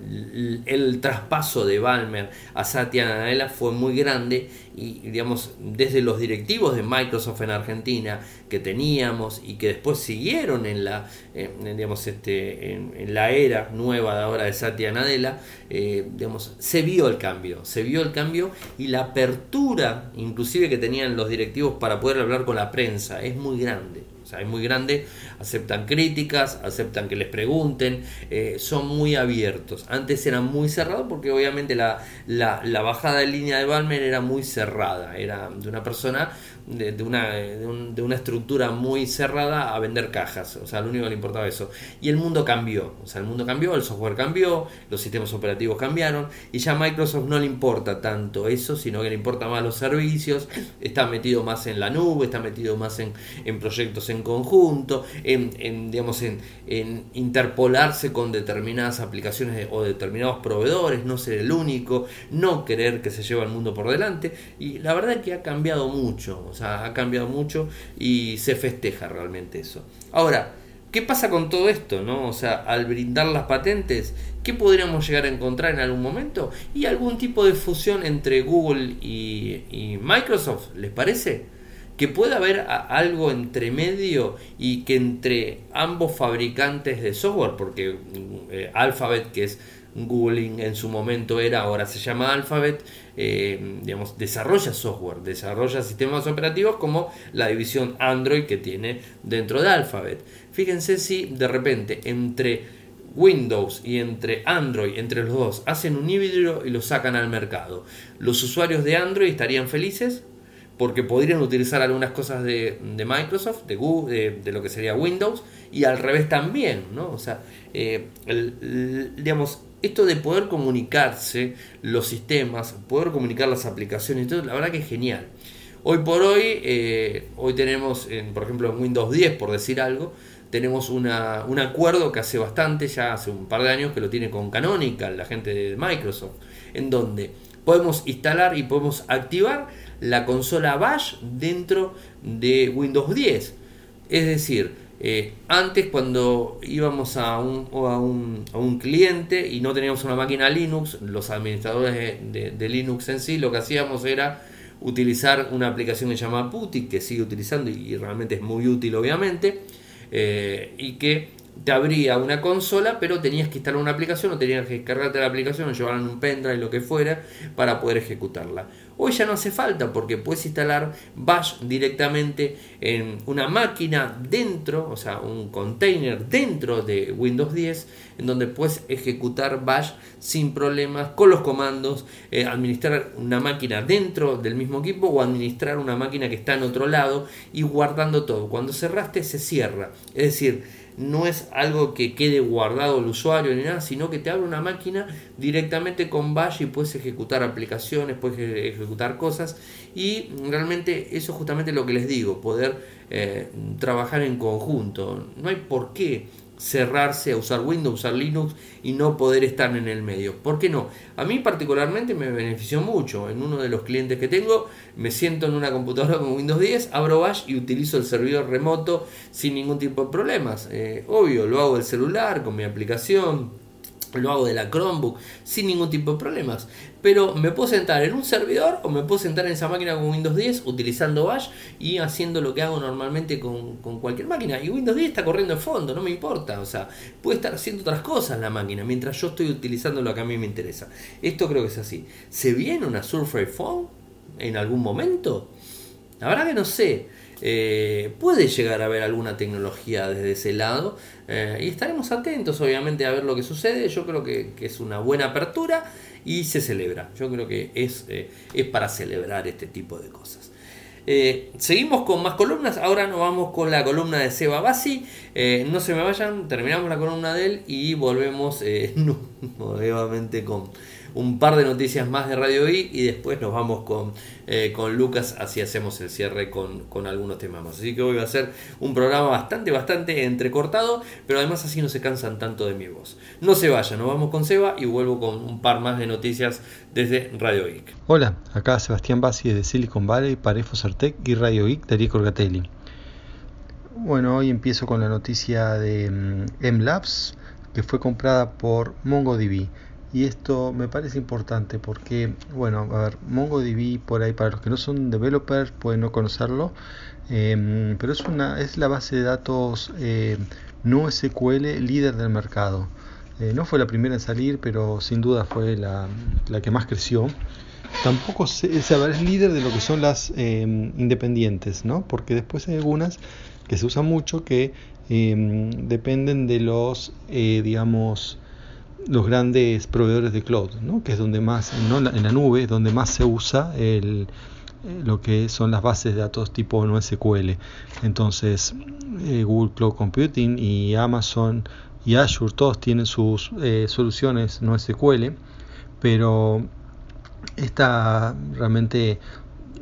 A: el, traspaso de Balmer a Satya Nadella fue muy grande y digamos desde los directivos de Microsoft en Argentina que teníamos y que después siguieron en la eh, digamos este en, en, la era nueva de ahora de Satya Nadella eh, digamos se vio el cambio se vio el cambio y la apertura inclusive que tenían los directivos para poder hablar con la prensa es muy grande es muy grande, aceptan críticas, aceptan que les pregunten, eh, son muy abiertos. Antes eran muy cerrados porque obviamente la, la, la, bajada de línea de Balmer era muy cerrada, era de una persona de, de, una, de, un, de, una estructura muy cerrada a vender cajas, o sea, lo único que le importaba eso. Y el mundo cambió, o sea, el mundo cambió, el software cambió, los sistemas operativos cambiaron y ya a Microsoft no le importa tanto eso, sino que le importa más los servicios, está metido más en la nube, está metido más en, en proyectos en conjunto, en, en digamos, en, en, interpolarse con determinadas aplicaciones o determinados proveedores, no ser el único, no querer que se lleve el mundo por delante. Y la verdad es que ha cambiado mucho, o sea, ha cambiado mucho y se festeja realmente eso. Ahora, ¿qué pasa con todo esto? No? O sea, al brindar las patentes, ¿qué podríamos llegar a encontrar en algún momento? Y algún tipo de fusión entre Google y, Microsoft, ¿les parece? que pueda haber algo entre medio y que entre ambos fabricantes de software, porque eh, Alphabet, que es Google en su momento era, ahora se llama Alphabet, eh, digamos, desarrolla software, desarrolla sistemas operativos como la división Android que tiene dentro de Alphabet. Fíjense si de repente entre Windows y entre Android, entre los dos, hacen un híbrido y lo sacan al mercado. Los usuarios de Android estarían felices porque podrían utilizar algunas cosas de, Microsoft, de, Google, de, lo que sería Windows, y al revés también, ¿no? O sea, eh, digamos, esto de poder comunicarse los sistemas, poder comunicar las aplicaciones, todo, la verdad que es genial. Hoy por hoy, eh, hoy tenemos, en, por ejemplo, en Windows 10, por decir algo, tenemos una, un acuerdo que hace bastante, ya hace un par de años, que lo tiene con Canonical, la gente de Microsoft, en donde podemos instalar y podemos activar la consola Bash dentro de Windows 10. Es decir, eh, antes cuando íbamos a un, a, un, a un, cliente y no teníamos una máquina Linux, los administradores de, Linux en sí, lo que hacíamos era utilizar una aplicación que se llama Putty, que sigue utilizando y, realmente es muy útil obviamente, eh, y que te abría una consola, pero tenías que instalar una aplicación o tenías que descargarte la aplicación o llevarla en un pendrive, lo que fuera, para poder ejecutarla. Hoy ya no hace falta porque puedes instalar Bash directamente en una máquina dentro, o sea, un container dentro de Windows 10, en donde puedes ejecutar Bash sin problemas con los comandos, eh, administrar una máquina dentro del mismo equipo o administrar una máquina que está en otro lado y guardando todo. Cuando cerraste se cierra. Es decir, no es algo que quede guardado el usuario ni nada, sino que te abre una máquina directamente con Bash y puedes ejecutar aplicaciones, puedes ejecutar cosas y realmente eso es justamente lo que les digo, poder eh, trabajar en conjunto. No hay por qué cerrarse a usar Windows, usar Linux y no poder estar en el medio. ¿Por qué no? A mí particularmente me benefició mucho. En uno de los clientes que tengo, me siento en una computadora con Windows 10, abro Bash y utilizo el servidor remoto sin ningún tipo de problemas. Eh, obvio, lo hago del celular, con mi aplicación, lo hago de la Chromebook sin ningún tipo de problemas. Pero me puedo sentar en un servidor o me puedo sentar en esa máquina con Windows 10 utilizando Bash y haciendo lo que hago normalmente con, con, cualquier máquina. Y Windows 10 está corriendo de fondo, no me importa. O sea, puede estar haciendo otras cosas la máquina mientras yo estoy utilizando lo que a mí me interesa. Esto creo que es así. ¿Se viene una Surface Phone en algún momento? La verdad que no sé. Eh, puede llegar a haber alguna tecnología desde ese lado eh, y estaremos atentos obviamente a ver lo que sucede. Yo creo que, es una buena apertura y se celebra. Yo creo que es, es para celebrar este tipo de cosas. Eh, seguimos con más columnas. Ahora nos vamos con la columna de Seba Bassi. Eh, no se me vayan, terminamos la columna de él y volvemos eh, [LAUGHS] nuevamente con un par de noticias más de Radio I y después nos vamos con, eh, con Lucas, así hacemos el cierre con, con, algunos temas más. Así que hoy va a ser un programa bastante, bastante entrecortado, pero además así no se cansan tanto de mi voz. No se vayan, nos vamos con Seba y vuelvo con un par más de noticias desde Radio Geek.
D: Hola, acá Sebastián Bassi de Silicon Valley para Efosartec y Radio Geek, Darío Corgatelli. Bueno, hoy empiezo con la noticia de mm, MLabs, que fue comprada por MongoDB y esto me parece importante porque, bueno, a ver, MongoDB por ahí, para los que no son developers pueden no conocerlo, em, pero es, una, es la base de datos eh, no SQL líder del mercado. Eh, no fue la primera en salir, pero sin duda fue la, la que más creció. Tampoco es, es líder de lo que son las em, independientes, ¿no? Porque después hay algunas que se usan mucho que em, dependen de los, eh, digamos, los grandes proveedores de cloud, ¿no? que es donde más, en la nube, donde más se usa el, eh, lo que son las bases de datos tipo NoSQL. Entonces, eh, Google Cloud Computing y Amazon y Azure todos tienen sus eh, soluciones NoSQL, pero esta realmente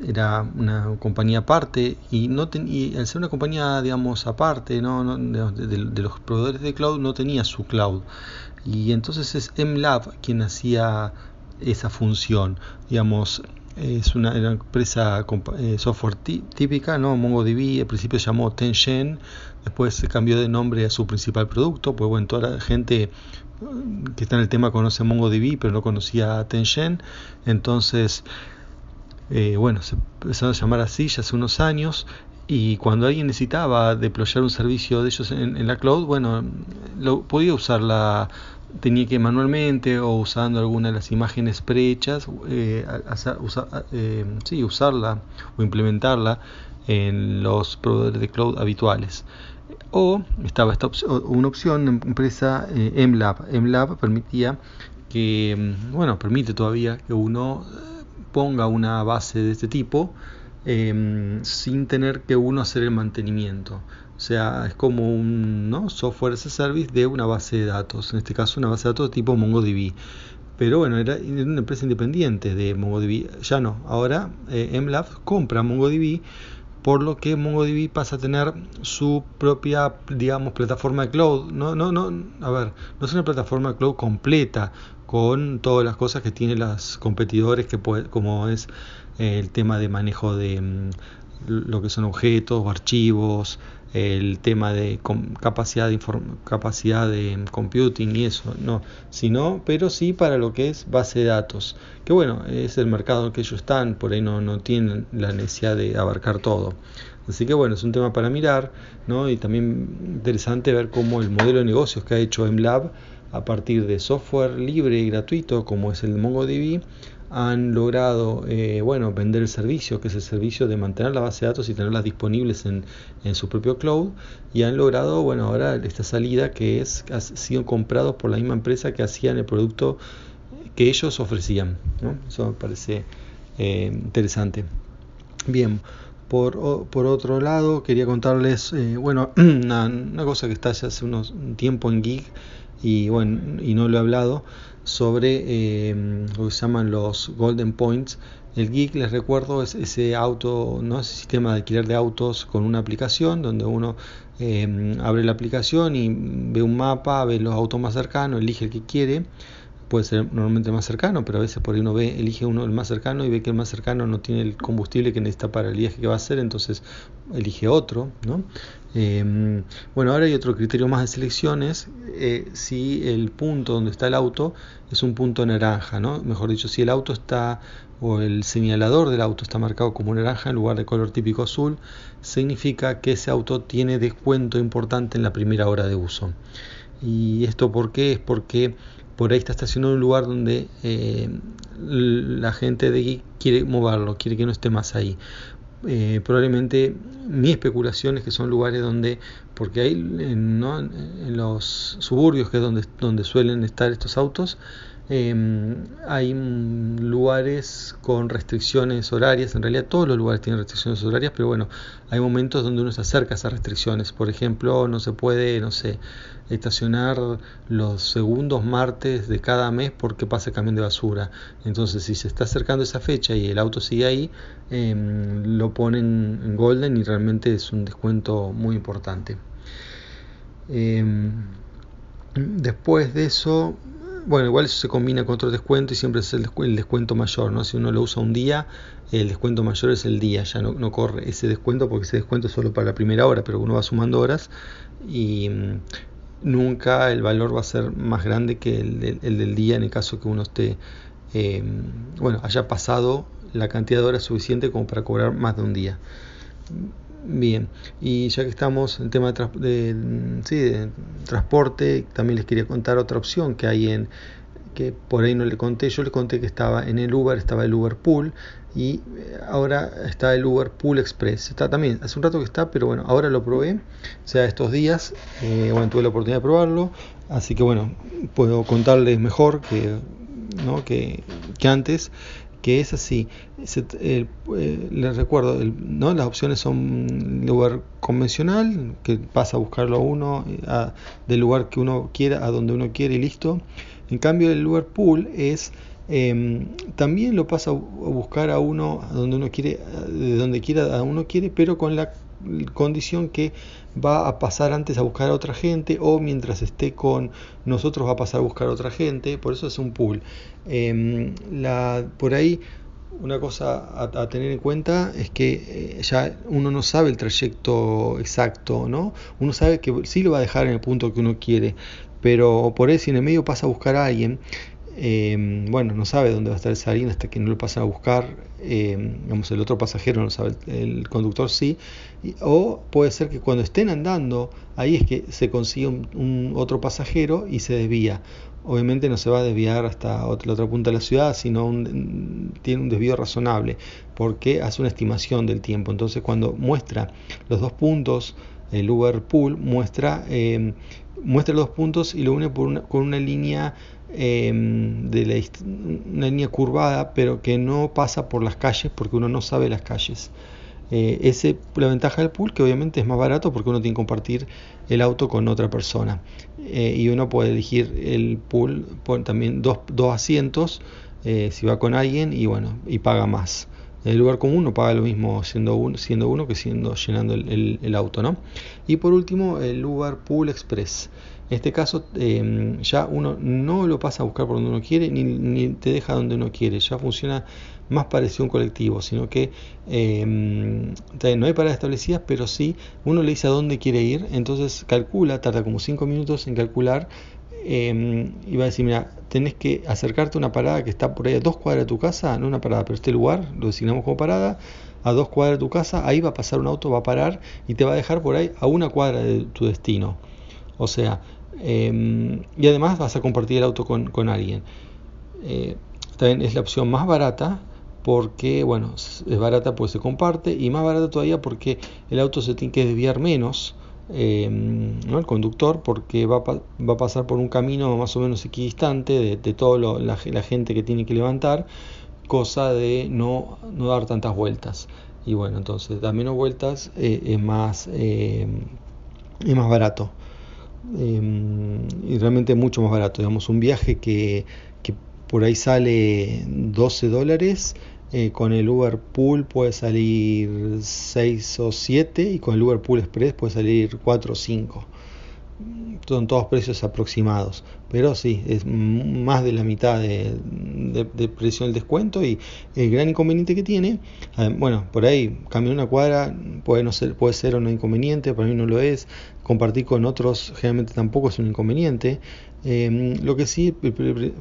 D: era una compañía aparte y no al ser una compañía digamos aparte ¿no? de, los proveedores de cloud no tenía su cloud y entonces es MLab quien hacía esa función. Digamos, es una, empresa eh, software típica, ¿no? MongoDB al principio se llamó Tengen, después se cambió de nombre a su principal producto, pues bueno, toda la gente que está en el tema conoce MongoDB, pero no conocía Tengen, entonces, eh, bueno, se empezó a llamar así ya hace unos años, y cuando alguien necesitaba deployar un servicio de ellos en, la cloud, bueno, lo, podía usarla, tenía que manualmente o usando alguna de las imágenes prehechas, eh, eh, sí, usarla o implementarla en los proveedores de cloud habituales. O estaba esta opción, una opción, empresa eh, MLab. MLab permitía que, mm, bueno, permite todavía que uno eh, ponga una base de este tipo Em, sin tener que uno hacer el mantenimiento. O sea, es como un ¿no? software as a service de una base de datos, en este caso una base de datos tipo MongoDB. Pero bueno, era una empresa independiente de MongoDB. Ya no, ahora eh, MLab compra MongoDB, por lo que MongoDB pasa a tener su propia, digamos, plataforma de cloud. No, no, no, a ver, no es una plataforma de cloud completa con todas las cosas que tienen los competidores, que como es el tema de manejo de mm, lo que son objetos o archivos, el tema de capacidad de capacidad de computing y eso, no, sino, pero sí para lo que es base de datos, que bueno, es el mercado en que ellos están, por ahí no, no tienen la necesidad de abarcar todo. Así que bueno, es un tema para mirar, ¿no? Y también interesante ver cómo el modelo de negocios que ha hecho MLab a partir de software libre y gratuito como es el MongoDB han logrado eh, bueno, vender el servicio, que es el servicio de mantener la base de datos y tenerlas disponibles en, en, su propio cloud, y han logrado bueno, ahora esta salida que es ha sido comprados por la misma empresa que hacían el producto que ellos ofrecían. ¿no? Eso me parece eh, interesante. Bien, por, por, otro lado, quería contarles eh, bueno, [CLEARS THROAT] una, cosa que está ya hace unos, un tiempo en Geek y, bueno, y no lo he hablado sobre eh, lo que se llaman los Golden Points. El Geek, les recuerdo, es ese auto, ¿no? ese sistema de alquiler de autos con una aplicación donde uno eh, abre la aplicación y ve un mapa, ve los autos más cercanos, elige el que quiere puede ser normalmente más cercano, pero a veces por ahí uno ve, elige uno el más cercano y ve que el más cercano no tiene el combustible que necesita para el viaje que va a hacer, entonces elige otro, ¿no? Em, bueno, ahora hay otro criterio más de selecciones, eh, si el punto donde está el auto es un punto naranja, ¿no? Mejor dicho, si el auto está o el señalador del auto está marcado como naranja en lugar de color típico azul, significa que ese auto tiene descuento importante en la primera hora de uso. ¿Y esto por qué? Es porque por ahí está estacionado en un lugar donde eh, la gente de aquí quiere moverlo, quiere que no esté más ahí. eh, probablemente mi especulación es que son lugares donde, porque hay ¿no? en los suburbios, que es donde suelen estar estos autos, Em, hay lugares con restricciones horarias, en realidad todos los lugares tienen restricciones horarias, pero bueno, hay momentos donde uno se acerca a esas restricciones. Por ejemplo, no se puede, no sé, estacionar los segundos martes de cada mes porque pasa el camión de basura. Entonces, si se está acercando esa fecha y el auto sigue ahí, em, lo ponen en Golden y realmente es un descuento muy importante. Em, después de eso, bueno, igual eso se combina con otro descuento y siempre es el, descuento mayor, ¿no? Si uno lo usa un día, el descuento mayor es el día, ya no, corre ese descuento porque ese descuento es solo para la primera hora, pero uno va sumando horas y mm, nunca el valor va a ser más grande que el, del día en el caso que uno esté, eh, bueno, haya pasado la cantidad de horas suficiente como para cobrar más de un día. Bien, y ya que estamos en tema de, transporte, también les quería contar otra opción que hay en que por ahí no le conté, yo le conté que estaba en el Uber, estaba el Uber Pool y eh, ahora está el Uber Pool Express. Está también, hace un rato que está, pero bueno, ahora lo probé, o sea, estos días, eh, bueno, tuve la oportunidad de probarlo, así que bueno, puedo contarles mejor que, ¿no? que, que antes que es así. Eh, les recuerdo, ¿no? las opciones son lugar convencional, que pasa a buscarlo a uno eh, del lugar que uno quiera, a donde uno quiere y listo. En cambio, el lugar pool es em, también lo pasa a buscar a uno a donde uno quiere, de donde quiera a uno quiere, pero con la condición que va a pasar antes a buscar a otra gente o mientras esté con nosotros va a pasar a buscar a otra gente, por eso es un pool. Em, la, por ahí una cosa a, tener en cuenta es que eh, ya uno no sabe el trayecto exacto, ¿no? Uno sabe que sí lo va a dejar en el punto que uno quiere, pero por ahí si en el medio pasa a buscar a alguien, Em, bueno, no sabe dónde va a estar esa harina hasta que no lo pasan a buscar, digamos, el otro pasajero no sabe, el, conductor sí, o puede ser que cuando estén andando, ahí es que se consigue un, otro pasajero y se desvía. Obviamente no se va a desviar hasta la otra punta de la ciudad, sino tiene un desvío razonable, porque hace una estimación del tiempo. Entonces cuando muestra los dos puntos, el Uber Pool muestra, em, muestra los dos puntos y lo une por con una línea Em, de la, una línea curvada, pero que no pasa por las calles porque uno no sabe las calles. Eh, ese la ventaja del pool, que obviamente es más barato porque uno tiene que compartir el auto con otra persona. Eh, y uno puede elegir el pool, también dos, dos asientos eh, si va con alguien y bueno, y paga más. En el lugar común no paga lo mismo siendo uno, siendo uno que siendo llenando el, el auto, ¿no? Y por último, el Uber Pool Express. En este caso em, ya uno no lo pasa a buscar por donde uno quiere ni, te deja donde uno quiere, ya funciona más parecido a un colectivo, sino que em, no hay paradas establecidas, pero sí uno le dice a dónde quiere ir, entonces calcula, tarda como 5 minutos en calcular y va a decir, mira, tenés que acercarte a una parada que está por ahí a dos cuadras de tu casa, no una parada, pero este lugar lo designamos como parada, a dos cuadras de tu casa, ahí va a pasar un auto, va a parar y te va a dejar por ahí a una cuadra de tu destino. O sea, Em, y además vas a compartir el auto con, alguien. Eh, también es la opción más barata porque, bueno, es barata pues se comparte y más barata todavía porque el auto se tiene que desviar menos, em, ¿no? el conductor, porque va, va, a pasar por un camino más o menos equidistante de, de toda la, gente que tiene que levantar, cosa de no, no dar tantas vueltas. Y bueno, entonces da menos vueltas, eh, es, más, em, es más barato. Em, y realmente mucho más barato. Digamos, un viaje que, que por ahí sale 12 dólares, eh, con el Uber Pool puede salir 6 o 7 y con el Uber Pool Express puede salir 4 o 5 son todos precios aproximados, pero sí, es más de la mitad de, precio del descuento y el gran inconveniente que tiene, eh, bueno, por ahí caminar una cuadra puede, no ser, puede ser un inconveniente, para mí no lo es, compartir con otros generalmente tampoco es un inconveniente, em, lo que sí,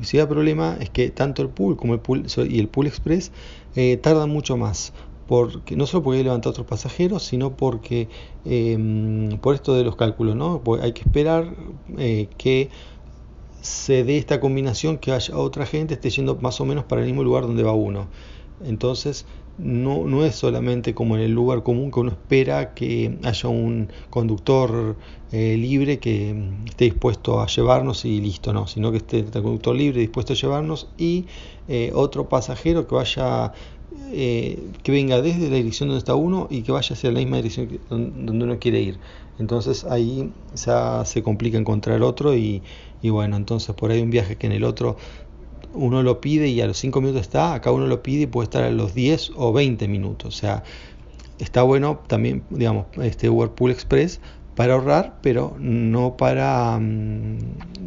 D: si da problema es que tanto el pool como el pool y el pool express eh, tardan mucho más porque no solo porque levantar otros pasajeros, sino porque em, por esto de los cálculos, ¿no? hay que esperar eh, que se dé esta combinación, que haya otra gente esté yendo más o menos para el mismo lugar donde va uno. Entonces, no, no es solamente como en el lugar común que uno espera que haya un conductor eh, libre que mm, esté dispuesto a llevarnos y listo, no, sino que esté el conductor libre dispuesto a llevarnos y eh, otro pasajero que vaya eh, que venga desde la dirección donde está uno y que vaya hacia la misma dirección donde uno quiere ir. Entonces ahí ya se complica encontrar otro y, bueno, entonces por ahí un viaje que en el otro uno lo pide y a los 5 minutos está, acá uno lo pide y puede estar a los 10 o 20 minutos. O sea, está bueno también, digamos, este Whirlpool Express para ahorrar, pero no para, mm,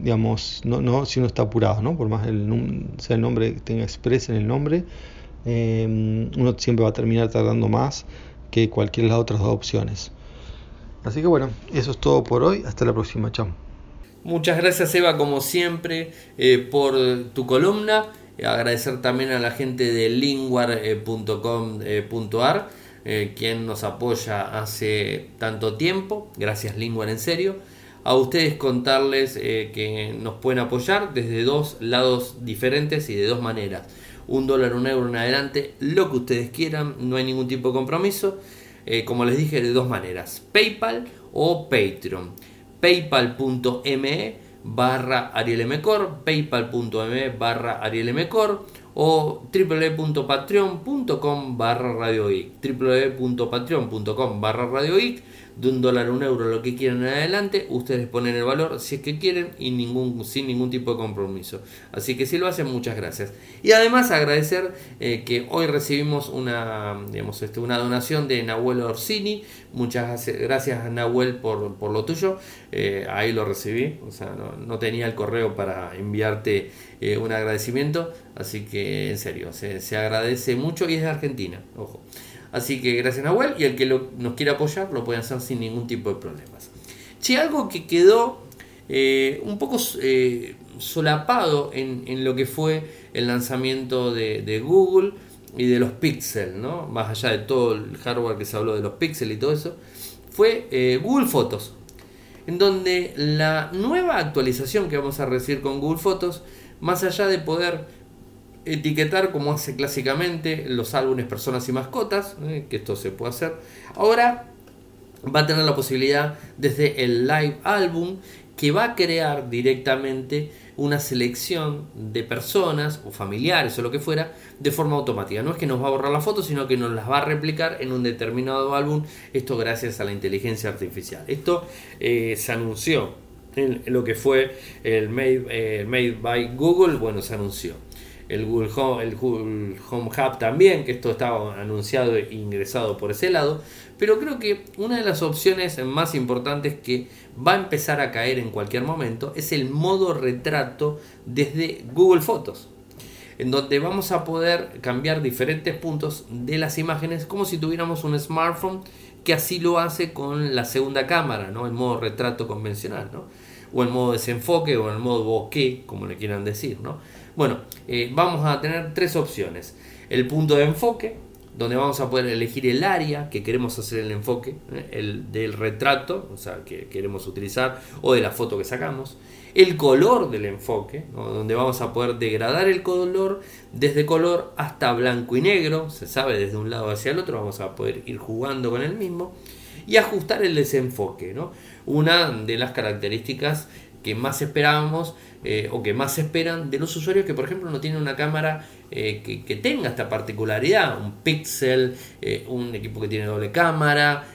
D: digamos, no, no si uno está apurado, ¿no? Por más el, sea el nombre que tenga Express en el nombre, em, uno siempre va a terminar tardando más que cualquiera de las otras dos opciones. Así que bueno, eso es todo por hoy. Hasta la próxima. Chao.
A: Muchas gracias Eva como siempre eh, por tu columna. Agradecer también a la gente de linguar.com.ar eh, quien nos apoya hace tanto tiempo. Gracias Linguar en serio. A ustedes contarles eh, que nos pueden apoyar desde dos lados diferentes y de dos maneras. Un dólar, un euro en adelante, lo que ustedes quieran, no hay ningún tipo de compromiso. como les dije, de dos maneras, PayPal o Patreon. Paypal.me barra arielmcor, paypal.me barra arielmcor o www.patreon.com barra radioic, www.patreon.com barra radioic de un dólar a un euro, lo que quieran adelante, ustedes ponen el valor si es que quieren y ningún, sin ningún tipo de compromiso. Así que si lo hacen, muchas gracias. Y además agradecer eh, que hoy recibimos una, digamos, este, una donación de Nahuel Orsini. Muchas gracias Nahuel por, por lo tuyo. Eh, ahí lo recibí, o sea, no, tenía el correo para enviarte eh, un agradecimiento. Así que en serio, se, se agradece mucho y es de Argentina, ojo. Así que gracias Nahuel y el que nos quiera apoyar lo puede hacer sin ningún tipo de problemas. Si algo que quedó eh, un poco eh, solapado en, lo que fue el lanzamiento de, Google y de los Pixel, ¿no? más allá de todo el hardware que se habló de los Pixel y todo eso, fue eh, Google Fotos, en donde la nueva actualización que vamos a recibir con Google Fotos, más allá de poder etiquetar como hace clásicamente los álbumes personas y mascotas, eh, que esto se puede hacer. Ahora va a tener la posibilidad desde el live álbum que va a crear directamente una selección de personas o familiares o lo que fuera de forma automática. No es que nos va a borrar la foto, sino que nos las va a replicar en un determinado álbum. Esto gracias a la inteligencia artificial. Esto eh, se anunció en lo que fue el Made, eh, Made by Google. Bueno, se anunció el Google Home, Hub también, que esto estaba anunciado e ingresado por ese lado, pero creo que una de las opciones más importantes que va a empezar a caer en cualquier momento es el modo retrato desde Google Fotos, en donde vamos a poder cambiar diferentes puntos de las imágenes como si tuviéramos un smartphone que así lo hace con la segunda cámara, ¿no? el modo retrato convencional, ¿no? o el modo desenfoque o el modo bokeh, como le quieran decir, ¿no? Bueno, eh, vamos a tener tres opciones. El punto de enfoque, donde vamos a poder elegir el área que queremos hacer el enfoque, ¿eh? el del retrato, o sea, que queremos utilizar, o de la foto que sacamos. El color del enfoque, donde vamos a poder degradar el color desde color hasta blanco y negro, se sabe desde un lado hacia el otro, vamos a poder ir jugando con el mismo. Y ajustar el desenfoque, ¿no? una de las características que más esperábamos eh, o que más esperan de los usuarios que por ejemplo no tienen una cámara eh, que, tenga esta particularidad, un pixel, eh, un equipo que tiene doble cámara,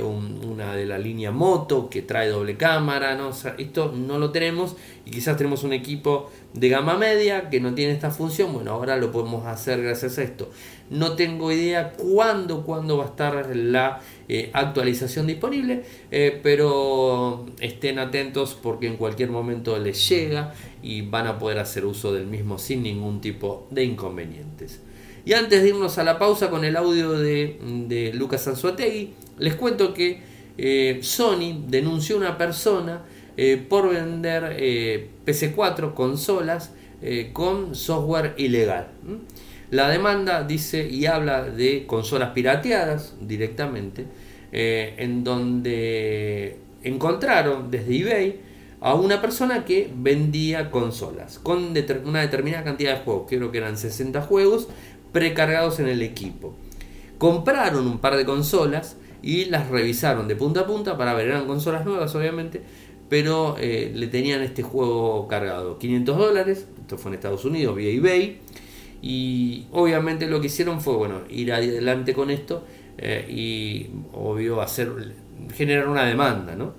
A: una de la línea moto que trae doble cámara, ¿no? esto no lo tenemos y quizás tenemos un equipo de gama media que no tiene esta función, bueno, ahora lo podemos hacer gracias a esto. No tengo idea cuándo, cuándo va a estar la eh, actualización disponible, eh, pero estén atentos porque en cualquier momento les llega y van a poder hacer uso del mismo sin ningún tipo de inconvenientes. Y antes de irnos a la pausa con el audio de, Lucas Anzuategui, les cuento que eh, Sony denunció a una persona por vender PC4 consolas con software ilegal. La demanda dice y habla de consolas pirateadas directamente, eh, en donde encontraron desde eBay a una persona que vendía consolas con una determinada cantidad de juegos, creo que eran 60 juegos, precargados en el equipo. Compraron un par de consolas y las revisaron de punta a punta para ver, eran consolas nuevas obviamente, pero eh, le tenían este juego cargado. 500 dólares, esto fue en Estados Unidos, vía eBay, y obviamente lo que hicieron fue, bueno, ir adelante con esto eh, y obvio hacer, generar una demanda, ¿no?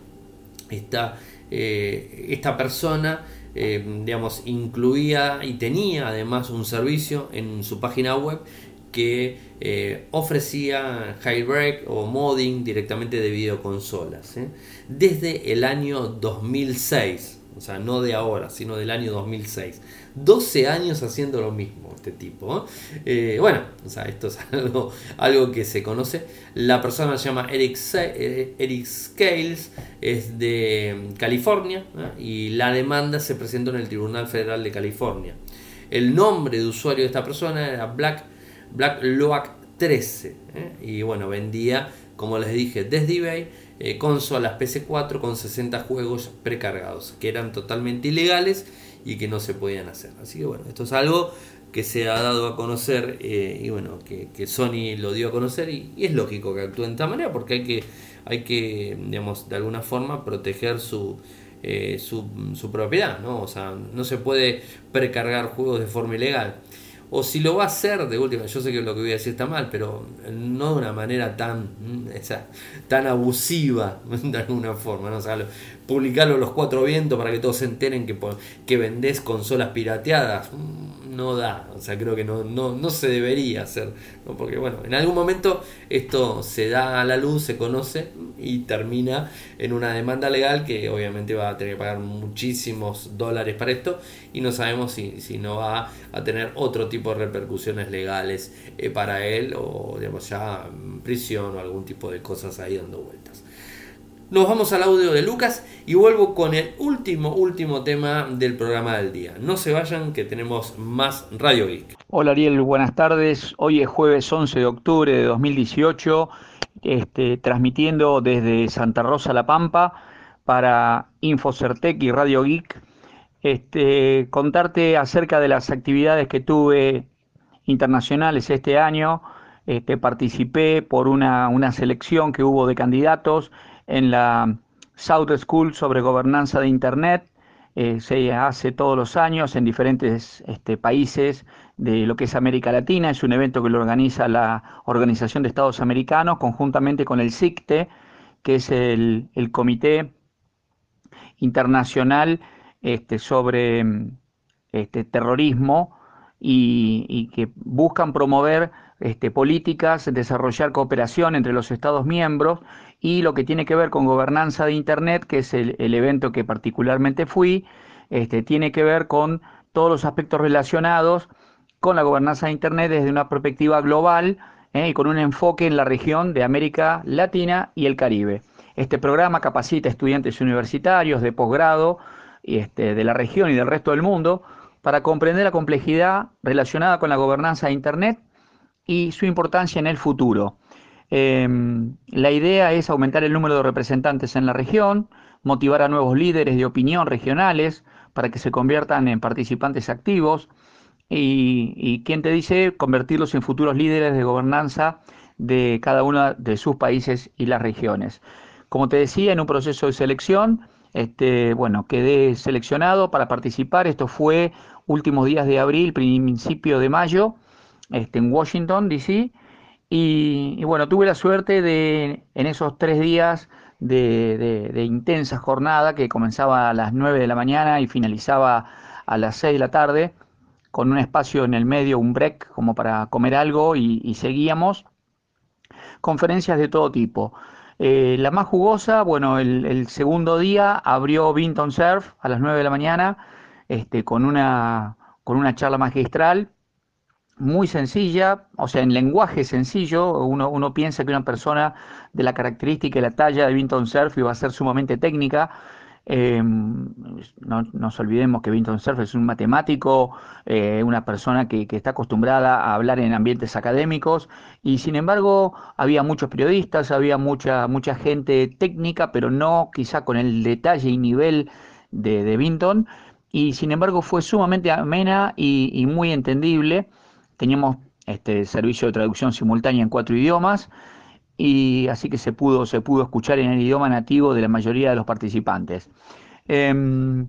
A: Esta, eh, esta persona digamos, incluía y tenía además un servicio en su página web que eh, ofrecía jailbreak o modding directamente de videoconsolas. ¿eh? Desde el año 2006, o sea, no de ahora, sino del año 2006. 12 años haciendo lo mismo este tipo. ¿eh? bueno, o sea, esto es [LAUGHS] algo, que se conoce. La persona se llama Eric, Eric Scales, es de California y la demanda se presentó en el Tribunal Federal de California. El nombre de usuario de esta persona era Black Black Loac 13. ¿eh? Y bueno, vendía, como les dije, desde eBay eh, consolas PC4 con 60 juegos precargados, que eran totalmente ilegales y que no se podían hacer. Así que bueno, esto es algo que se ha dado a conocer eh, y bueno, que, Sony lo dio a conocer y, es lógico que actúe de esta manera porque hay que, hay que digamos, de alguna forma proteger su, su, su, propiedad, ¿no? O sea, no se puede precargar juegos de forma ilegal o si lo va a hacer de última, yo sé que lo que voy a decir está mal, pero no de una manera tan, mm, tan abusiva [LAUGHS] de alguna forma, ¿no? O publicarlo los cuatro vientos para que todos se enteren que, que vendés consolas pirateadas, mm, no da, o sea, creo que no, no, no se debería hacer, porque bueno, en algún momento esto se da a la luz, se conoce y termina en una demanda legal que obviamente va a tener que pagar muchísimos dólares para esto y no sabemos si, si no va a tener otro tipo de repercusiones legales eh, para él o digamos ya prisión o algún tipo de cosas ahí dando vueltas. Nos vamos al audio de Lucas y vuelvo con el último, último tema del programa del día. No se vayan que tenemos más Radio Geek.
E: Hola Ariel, buenas tardes. Hoy es jueves 11 de octubre de 2018, este, transmitiendo desde Santa Rosa La Pampa para Infocertec y Radio Geek. Este, contarte acerca de las actividades que tuve internacionales este año. Este, participé por una, una selección que hubo de candidatos en la South School sobre gobernanza de Internet. Eh, se hace todos los años en diferentes este, países de lo que es América Latina. Es un evento que lo organiza la Organización de Estados Americanos conjuntamente con el CICTE, que es el, Comité Internacional este, sobre este, Terrorismo y, y, que buscan promover este, políticas, desarrollar cooperación entre los Estados miembros y lo que tiene que ver con gobernanza de Internet, que es el, evento que particularmente fui, este, tiene que ver con todos los aspectos relacionados con la gobernanza de Internet desde una perspectiva global eh, y con un enfoque en la región de América Latina y el Caribe. Este programa capacita a estudiantes universitarios de posgrado este, de la región y del resto del mundo para comprender la complejidad relacionada con la gobernanza de Internet y su importancia en el futuro. Em, la idea es aumentar el número de representantes en la región, motivar a nuevos líderes de opinión regionales para que se conviertan en participantes activos y, y te dice convertirlos en futuros líderes de gobernanza de cada uno de sus países y las regiones. Como te decía, en un proceso de selección, este, bueno, quedé seleccionado para participar. Esto fue últimos días de abril, principio de mayo, este, en Washington, D.C. Y, bueno, tuve la suerte de, en esos tres días de, intensa jornada que comenzaba a las 9 de la mañana y finalizaba a las 6 de la tarde, con un espacio en el medio, un break como para comer algo y, seguíamos. Conferencias de todo tipo. Eh, la más jugosa, bueno, el, segundo día abrió Vinton Surf a las 9 de la mañana este, con, una, con una charla magistral muy sencilla, o sea, en lenguaje sencillo, uno, uno piensa que una persona de la característica y la talla de Vinton Cerf iba a ser sumamente técnica. Em, no nos olvidemos que Vinton Cerf es un matemático, eh, una persona que, que, está acostumbrada a hablar en ambientes académicos y sin embargo había muchos periodistas, había mucha, mucha gente técnica, pero no quizá con el detalle y nivel de, de Vinton y sin embargo fue sumamente amena y, y muy entendible teníamos este servicio de traducción simultánea en cuatro idiomas y así que se pudo, se pudo escuchar en el idioma nativo de la mayoría de los participantes. Em,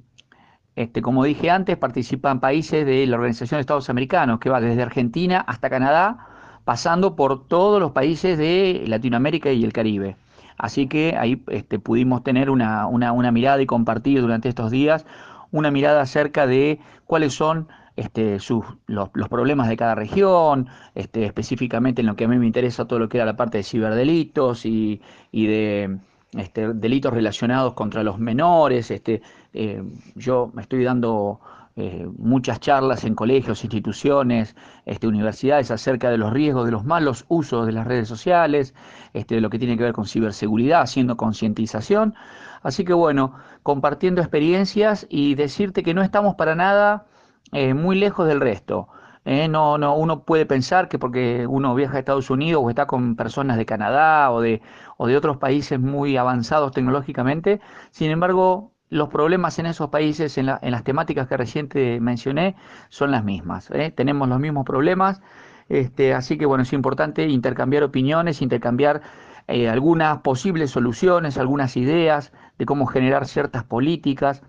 E: este, como dije antes, participan países de la Organización de Estados Americanos, que va desde Argentina hasta Canadá, pasando por todos los países de Latinoamérica y el Caribe. Así que ahí este, pudimos tener una, mirada y compartir durante estos días una mirada acerca de cuáles son este, los, problemas de cada región, este, específicamente en lo que a mí me interesa todo lo que era la parte de ciberdelitos y, y de este, delitos relacionados contra los menores. Este, eh, yo me estoy dando eh, muchas charlas en colegios, instituciones, este, universidades acerca de los riesgos de los malos usos de las redes sociales, este, de lo que tiene que ver con ciberseguridad, haciendo concientización. Así que bueno, compartiendo experiencias y decirte que no estamos para nada eh, muy lejos del resto. Eh, no, no, uno puede pensar que porque uno viaja a Estados Unidos o está con personas de Canadá o de, o de otros países muy avanzados tecnológicamente, sin embargo, los problemas en esos países, en, las temáticas que recién mencioné, son las mismas. ¿eh? Tenemos los mismos problemas, este, así que bueno, es importante intercambiar opiniones, intercambiar algunas posibles soluciones, algunas ideas de cómo generar ciertas políticas.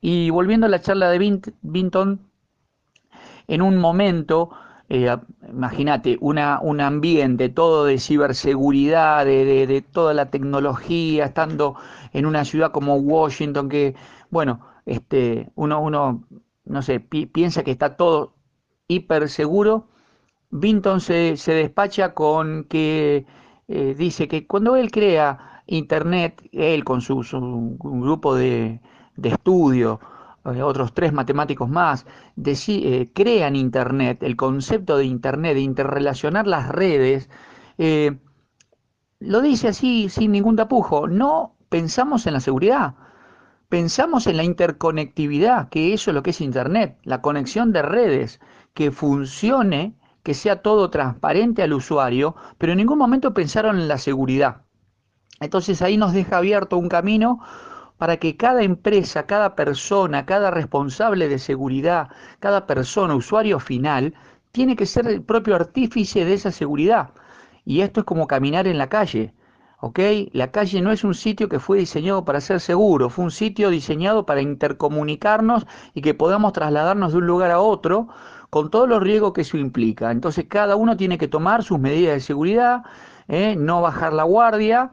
E: Y volviendo a la charla de Vinton, en un momento, eh, imagínate, un ambiente todo de ciberseguridad, de, toda la tecnología, estando en una ciudad como Washington, que, bueno, este, uno, uno no sé, piensa que está todo hiper seguro. Vinton se, despacha con que eh, dice que cuando él crea Internet, él con su, grupo de, de estudio, eh, otros tres matemáticos más, eh, crean Internet, el concepto de Internet, de interrelacionar las redes, eh, lo dice así sin ningún tapujo, no pensamos en la seguridad, pensamos en la interconectividad, que eso es lo que es Internet, la conexión de redes, que funcione, que sea todo transparente al usuario, pero en ningún momento pensaron en la seguridad. Entonces ahí nos deja abierto un camino para que cada empresa, cada persona, cada responsable de seguridad, cada persona, usuario final, tiene que ser el propio artífice de esa seguridad. Y esto es como caminar en la calle. ¿ok? La calle no es un sitio que fue diseñado para ser seguro, fue un sitio diseñado para intercomunicarnos y que podamos trasladarnos de un lugar a otro con todos los riesgos que eso implica. Entonces cada uno tiene que tomar sus medidas de seguridad, ¿eh? no bajar la guardia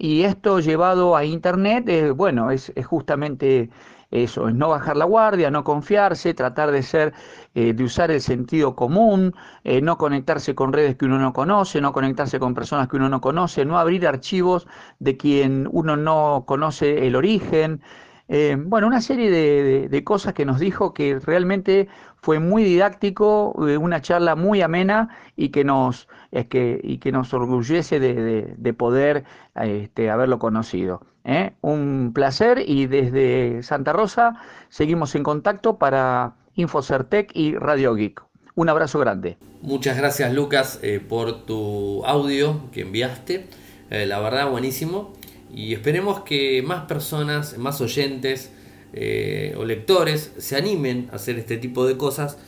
E: y esto llevado a Internet, eh, bueno, es, justamente eso, es no bajar la guardia, no confiarse, tratar de ser, eh, de usar el sentido común, eh, no conectarse con redes que uno no conoce, no conectarse con personas que uno no conoce, no abrir archivos de quien uno no conoce el origen. bueno, una serie de, cosas que nos dijo que realmente fue muy didáctico, una charla muy amena y que nos, es que, y que nos orgullece de, poder este, haberlo conocido. ¿eh? Un placer y desde Santa Rosa seguimos en contacto para Infocertec y Radio Geek. Un abrazo grande.
A: Muchas gracias Lucas eh, por tu audio que enviaste. Eh, la verdad buenísimo. Y esperemos que más personas, más oyentes o lectores se animen a hacer este tipo de cosas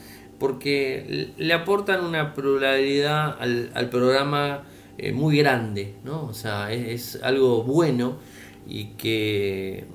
A: porque le aportan una pluralidad al, programa eh, muy grande, ¿no? O sea, es, algo bueno y que,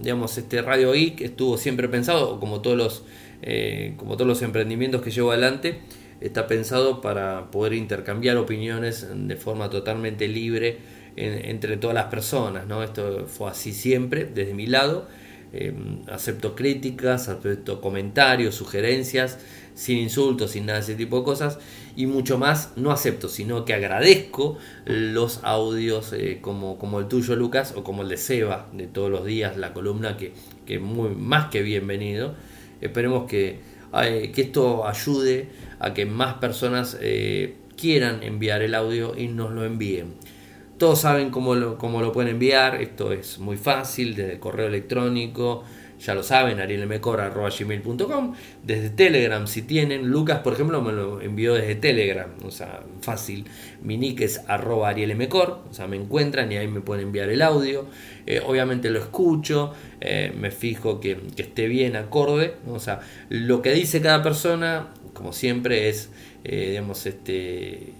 A: digamos, este Radio Geek estuvo siempre pensado, como todos los, eh, como todos los emprendimientos que llevo adelante, está pensado para poder intercambiar opiniones de forma totalmente libre entre todas las personas, ¿no? Esto fue así siempre, desde mi lado. Eh, acepto críticas, acepto comentarios, sugerencias sin insultos, sin nada de ese tipo de cosas. Y mucho más no acepto, sino que agradezco los audios eh, como, como el tuyo, Lucas, o como el de Seba, de todos los días, la columna que, que muy, más que bienvenido. Esperemos que, que esto ayude a que más personas eh, quieran enviar el audio y nos lo envíen. Todos saben cómo lo, cómo lo pueden enviar, esto es muy fácil, desde el correo electrónico, ya lo saben, arielmcor.gmail.com, desde Telegram si tienen, Lucas por ejemplo me lo envió desde Telegram, o sea, fácil, mi nick es arroba arielmcor, o sea, me encuentran y ahí me pueden enviar el audio, eh, obviamente lo escucho, eh, me fijo que, esté bien acorde, o sea, lo que dice cada persona como siempre, es, eh, digamos, este,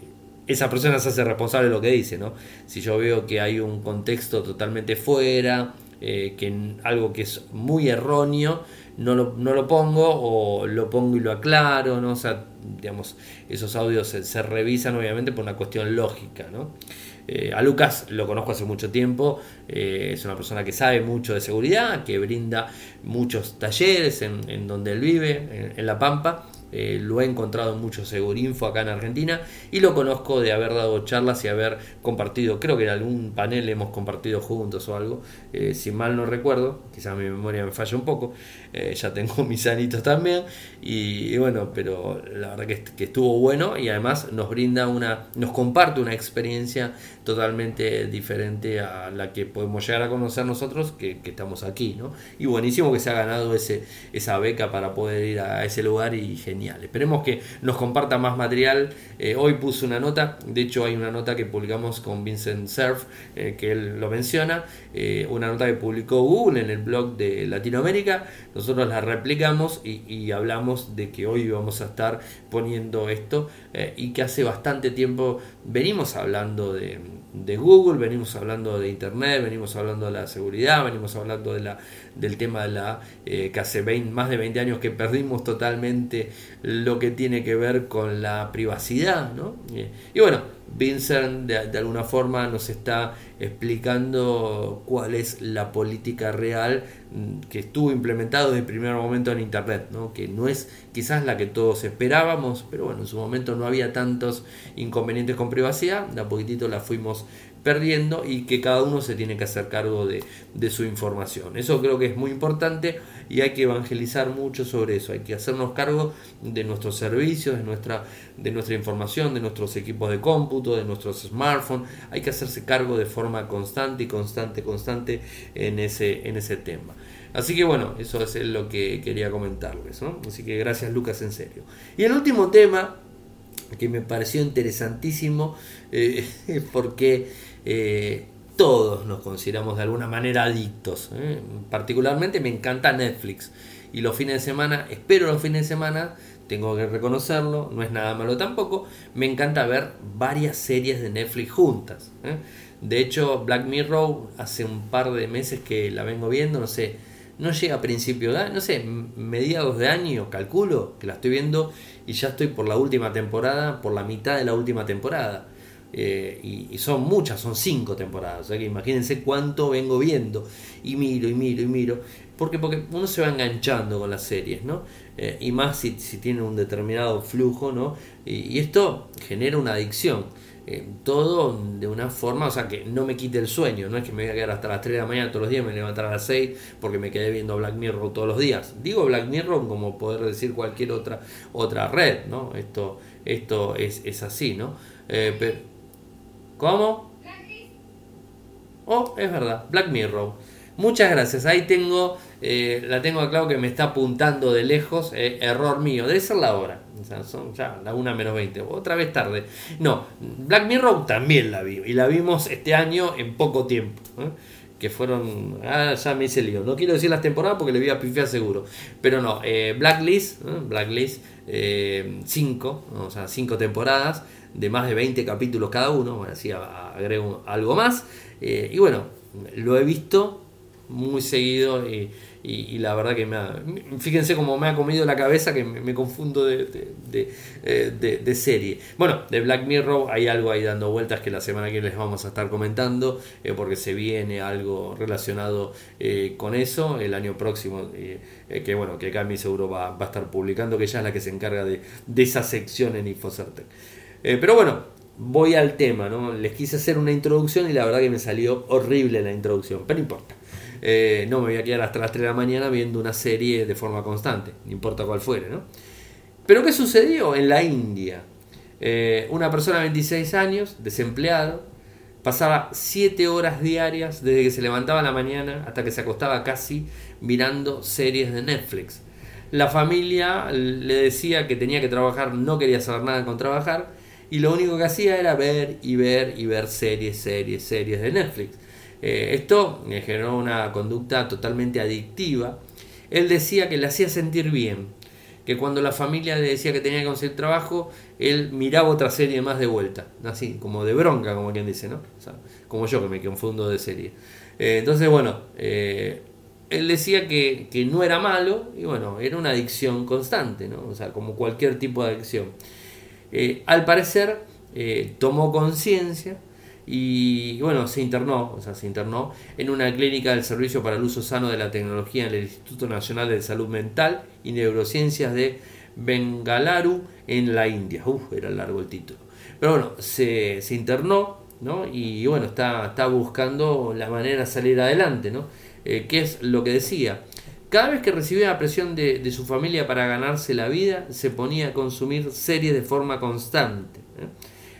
A: esa persona se hace responsable de lo que dice, ¿no? Si yo veo que hay un contexto totalmente fuera, eh, que algo que es muy erróneo, no lo, no lo, pongo o lo pongo y lo aclaro, ¿no? O sea, digamos, esos audios se, revisan obviamente por una cuestión lógica, ¿no? Eh, a Lucas lo conozco hace mucho tiempo, eh, es una persona que sabe mucho de seguridad, que brinda muchos talleres en, donde él vive, en La Pampa, eh, lo he encontrado en mucho Segurinfo acá en Argentina y lo conozco de haber dado charlas y haber compartido, creo que en algún panel hemos compartido juntos o algo, eh, si mal no recuerdo, quizás mi memoria me falla un poco, eh, ya tengo [LAUGHS] mis anitos también y, bueno, pero la verdad que, estuvo bueno y además nos brinda una, nos comparte una experiencia totalmente diferente a la que podemos llegar a conocer nosotros que, estamos aquí, ¿no? Y buenísimo que se ha ganado ese, esa beca para poder ir a ese lugar y genial Esperemos que nos comparta más material. Eh, hoy puse una nota, de hecho hay una nota que publicamos con Vincent Cerf, eh, que él lo menciona, eh, una nota que publicó Google en el blog de Latinoamérica. Nosotros la replicamos y, hablamos de que hoy vamos a estar poniendo esto y que hace bastante tiempo venimos hablando de, de Google, venimos hablando de Internet, venimos hablando de la seguridad, venimos hablando de la del tema de la eh, que hace más de 20 años que perdimos totalmente lo que tiene que ver con la privacidad. ¿no? Y, bueno, Vincent de, alguna forma nos está explicando cuál es la política real mm, que estuvo implementado desde el primer momento en Internet, ¿no? que no es quizás la que todos esperábamos, pero bueno, en su momento no había tantos inconvenientes con privacidad, de a poquitito la fuimos perdiendo y que cada uno se tiene que hacer cargo de, su información. Eso creo que es muy importante y hay que evangelizar mucho sobre eso. Hay que hacernos cargo de nuestros servicios, de nuestra, de nuestra información, de nuestros equipos de cómputo, de nuestros smartphones. Hay que hacerse cargo de forma constante y constante, constante en ese, en ese tema. Así que bueno, eso es lo que quería comentarles. Así que gracias Lucas, en serio. Y el último tema que me pareció interesantísimo eh, [LAUGHS] porque eh, todos nos consideramos de alguna manera adictos. ¿eh? Particularmente me encanta Netflix. Y los fines de semana, espero los fines de semana, tengo que reconocerlo, no es nada malo tampoco, me encanta ver varias series de Netflix juntas. ¿eh? De hecho, Black Mirror hace un par de meses que la vengo viendo, no sé, no llega a principio de no sé, mediados de año, calculo, que la estoy viendo y ya estoy por la última temporada, por la mitad de la última temporada. Eh, y, son muchas, son cinco temporadas. O sea que imagínense cuánto vengo viendo. Y miro, y miro, y miro. Porque, porque uno se va enganchando con las series, ¿no? Eh, y más si, si, tiene un determinado flujo, ¿no? Y, esto genera una adicción. Eh, todo de una forma, o sea, que no me quite el sueño. No es que me voy a quedar hasta las 3 de la mañana todos los días, me levantar a las 6 porque me quedé viendo Black Mirror todos los días. Digo Black Mirror como poder decir cualquier otra, otra red, ¿no? Esto, esto es, es así, ¿no? ¿Cómo? Oh, es verdad, Black Mirror. Muchas gracias. Ahí tengo, eh, la tengo claro que me está apuntando de lejos. Eh, error mío. Debe ser la hora. Son ya la 1 menos 20. Otra vez tarde. No, Black Mirror también la vi. Y la vimos este año en poco tiempo. ¿eh? Que fueron. Ah, ya me hice lío. No quiero decir las temporadas porque le voy a pifiar seguro. Pero no, Blacklist. Blacklist 5. o sea, 5 temporadas de más de 20 capítulos cada uno, bueno, así agrego algo más. Eh, y bueno, lo he visto muy seguido y, la verdad que me ha, fíjense cómo me ha comido la cabeza que me, confundo eh, de, de, serie. Bueno, de Black Mirror hay algo ahí dando vueltas que la semana que les vamos a estar comentando eh, porque se viene algo relacionado con eso el año próximo que bueno, que Cami seguro va, va, a estar publicando que ella es la que se encarga de, esa sección en Infocertec. Eh, pero bueno, voy al tema, ¿no? Les quise hacer una introducción y la verdad que me salió horrible la introducción, pero no importa. Eh, no me voy a quedar hasta las 3 de la mañana viendo una serie de forma constante, no importa cuál fuere, ¿no? Pero ¿qué sucedió en la India? Eh, una persona de 26 años, desempleado, pasaba 7 horas diarias desde que se levantaba en la mañana hasta que se acostaba casi mirando series de Netflix. La familia le decía que tenía que trabajar, no quería saber nada con trabajar, y lo único que hacía era ver y ver y ver series, series, series de Netflix. Eh, esto me generó una conducta totalmente adictiva. Él decía que le hacía sentir bien, que cuando la familia le decía que tenía que conseguir trabajo, él miraba otra serie más de vuelta, así, como de bronca, como quien dice, ¿no? como yo que me confundo de serie. Eh, entonces, bueno, eh, él decía que, que, no era malo y bueno, era una adicción constante, ¿no? O sea, como cualquier tipo de adicción. Eh, al parecer, tomó conciencia y bueno, se internó, o sea, se internó en una clínica del Servicio para el Uso Sano de la Tecnología en el Instituto Nacional de Salud Mental y Neurociencias de Bengalaru en la India. Uf, era largo el título. Pero bueno, se, se internó, ¿no? Y bueno, está, está buscando la manera de salir adelante, ¿no? Eh, ¿Qué es lo que decía? Cada vez que recibía la presión de, de, su familia para ganarse la vida, se ponía a consumir series de forma constante. ¿eh?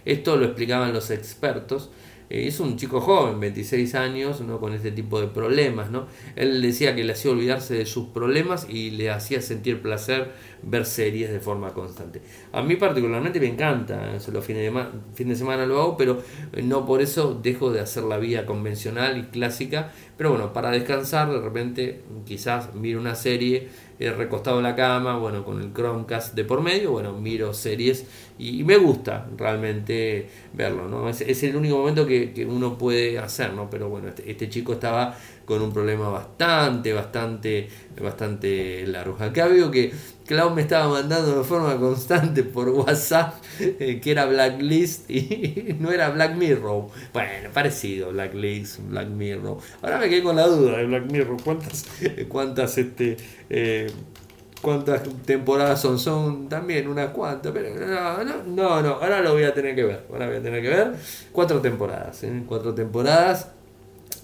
A: Esto lo explicaban los expertos. Eh, es un chico joven, 26 años, ¿no? con este tipo de problemas. ¿no? Él decía que le hacía olvidarse de sus problemas y le hacía sentir placer ver series de forma constante. A mí particularmente me encanta, ¿eh? los fines de, fin de semana lo hago, pero eh, no por eso dejo de hacer la vida convencional y clásica. Pero bueno, para descansar de repente quizás miro una serie recostado en la cama, bueno, con el Chromecast de por medio, bueno, miro series y, me gusta realmente verlo, ¿no? Es, es el único momento que, que, uno puede hacer, ¿no? Pero bueno, este, este, chico estaba con un problema bastante, bastante, bastante largo. Acá veo que Cloud me estaba mandando de forma constante por WhatsApp eh, que era Blacklist y [LAUGHS] no era Black Mirror. Bueno, parecido, Blacklist, Black Mirror. Ahora me quedé con la duda de Black Mirror. ¿Cuántas, cuántas este, eh, cuántas temporadas son, son también unas cuantas, pero no, no, no, ahora lo voy a tener que ver, ahora voy a tener que ver cuatro temporadas, ¿eh? cuatro temporadas.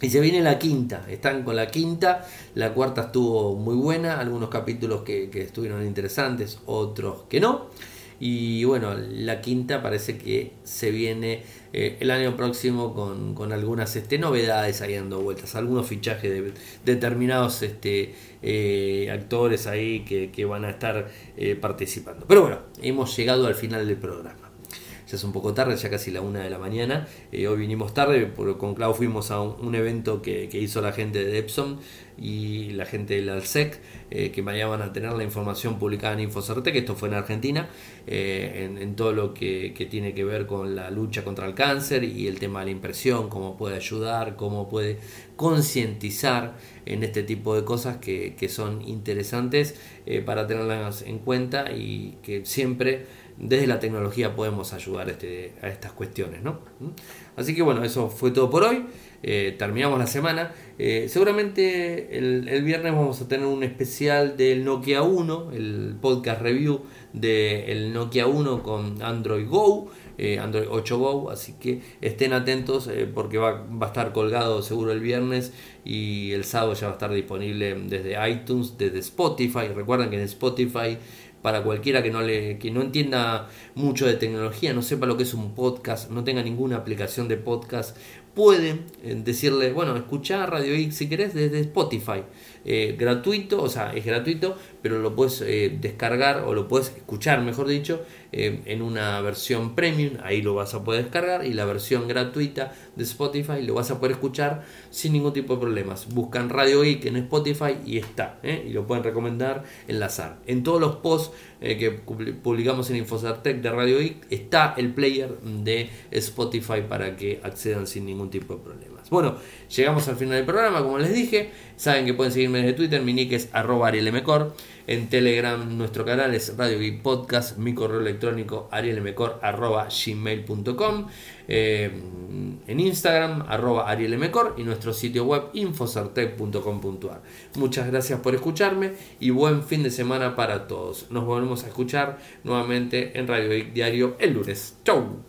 A: Y se viene la quinta, están con la quinta, la cuarta estuvo muy buena, algunos capítulos que, que estuvieron interesantes, otros que no. Y bueno, la quinta parece que se viene eh, el año próximo con, algunas este, novedades ahí dando vueltas, algunos fichajes de determinados este, eh, actores ahí que, van a estar eh, participando. Pero bueno, hemos llegado al final del programa ya es un poco tarde, ya casi la una de la mañana. hoy vinimos tarde, porque con Clau fuimos a un, evento que, hizo la gente de Epson y la gente del ALSEC, eh, que mañana van a tener la información publicada en Infocertec, esto fue en Argentina, eh, en, todo lo que, tiene que ver con la lucha contra el cáncer y el tema de la impresión, cómo puede ayudar, cómo puede concientizar en este tipo de cosas que, son interesantes eh, para tenerlas en cuenta y que siempre desde la tecnología podemos ayudar este, a estas cuestiones. ¿no? Así que bueno, eso fue todo por hoy. Eh, terminamos la semana. Eh, seguramente el, viernes vamos a tener un especial del Nokia 1, el podcast review del Nokia 1 con Android Go, eh, Android 8 Go, así que estén atentos porque va, va, a estar colgado seguro el viernes y el sábado ya va a estar disponible desde iTunes, desde Spotify. Recuerden que en Spotify para cualquiera que no le que no entienda mucho de tecnología, no sepa lo que es un podcast, no tenga ninguna aplicación de podcast, pueden eh, decirle, bueno, escucha Radio X si querés desde Spotify. Eh, gratuito, o sea, es gratuito, pero lo puedes eh, descargar o lo puedes escuchar, mejor dicho, en una versión premium, ahí lo vas a poder descargar, y la versión gratuita de Spotify lo vas a poder escuchar sin ningún tipo de problemas. Buscan Radio Geek en Spotify y está, y lo pueden recomendar, enlazar. En todos los posts que publicamos en Infocertec de Radio Geek está el player de Spotify para que accedan sin ningún tipo de Bueno, llegamos al final del programa, como les dije. Saben que pueden seguirme desde Twitter, mi nick es arroba arielmcor. En Telegram nuestro canal es Radio Geek Podcast, mi correo electrónico arielmcor arroba gmail.com. Eh, en Instagram arroba arielmcor y nuestro sitio web infosartec.com.ar. Muchas gracias por escucharme y buen fin de semana para todos. Nos volvemos a escuchar nuevamente en Radio Geek Diario el lunes. Chau.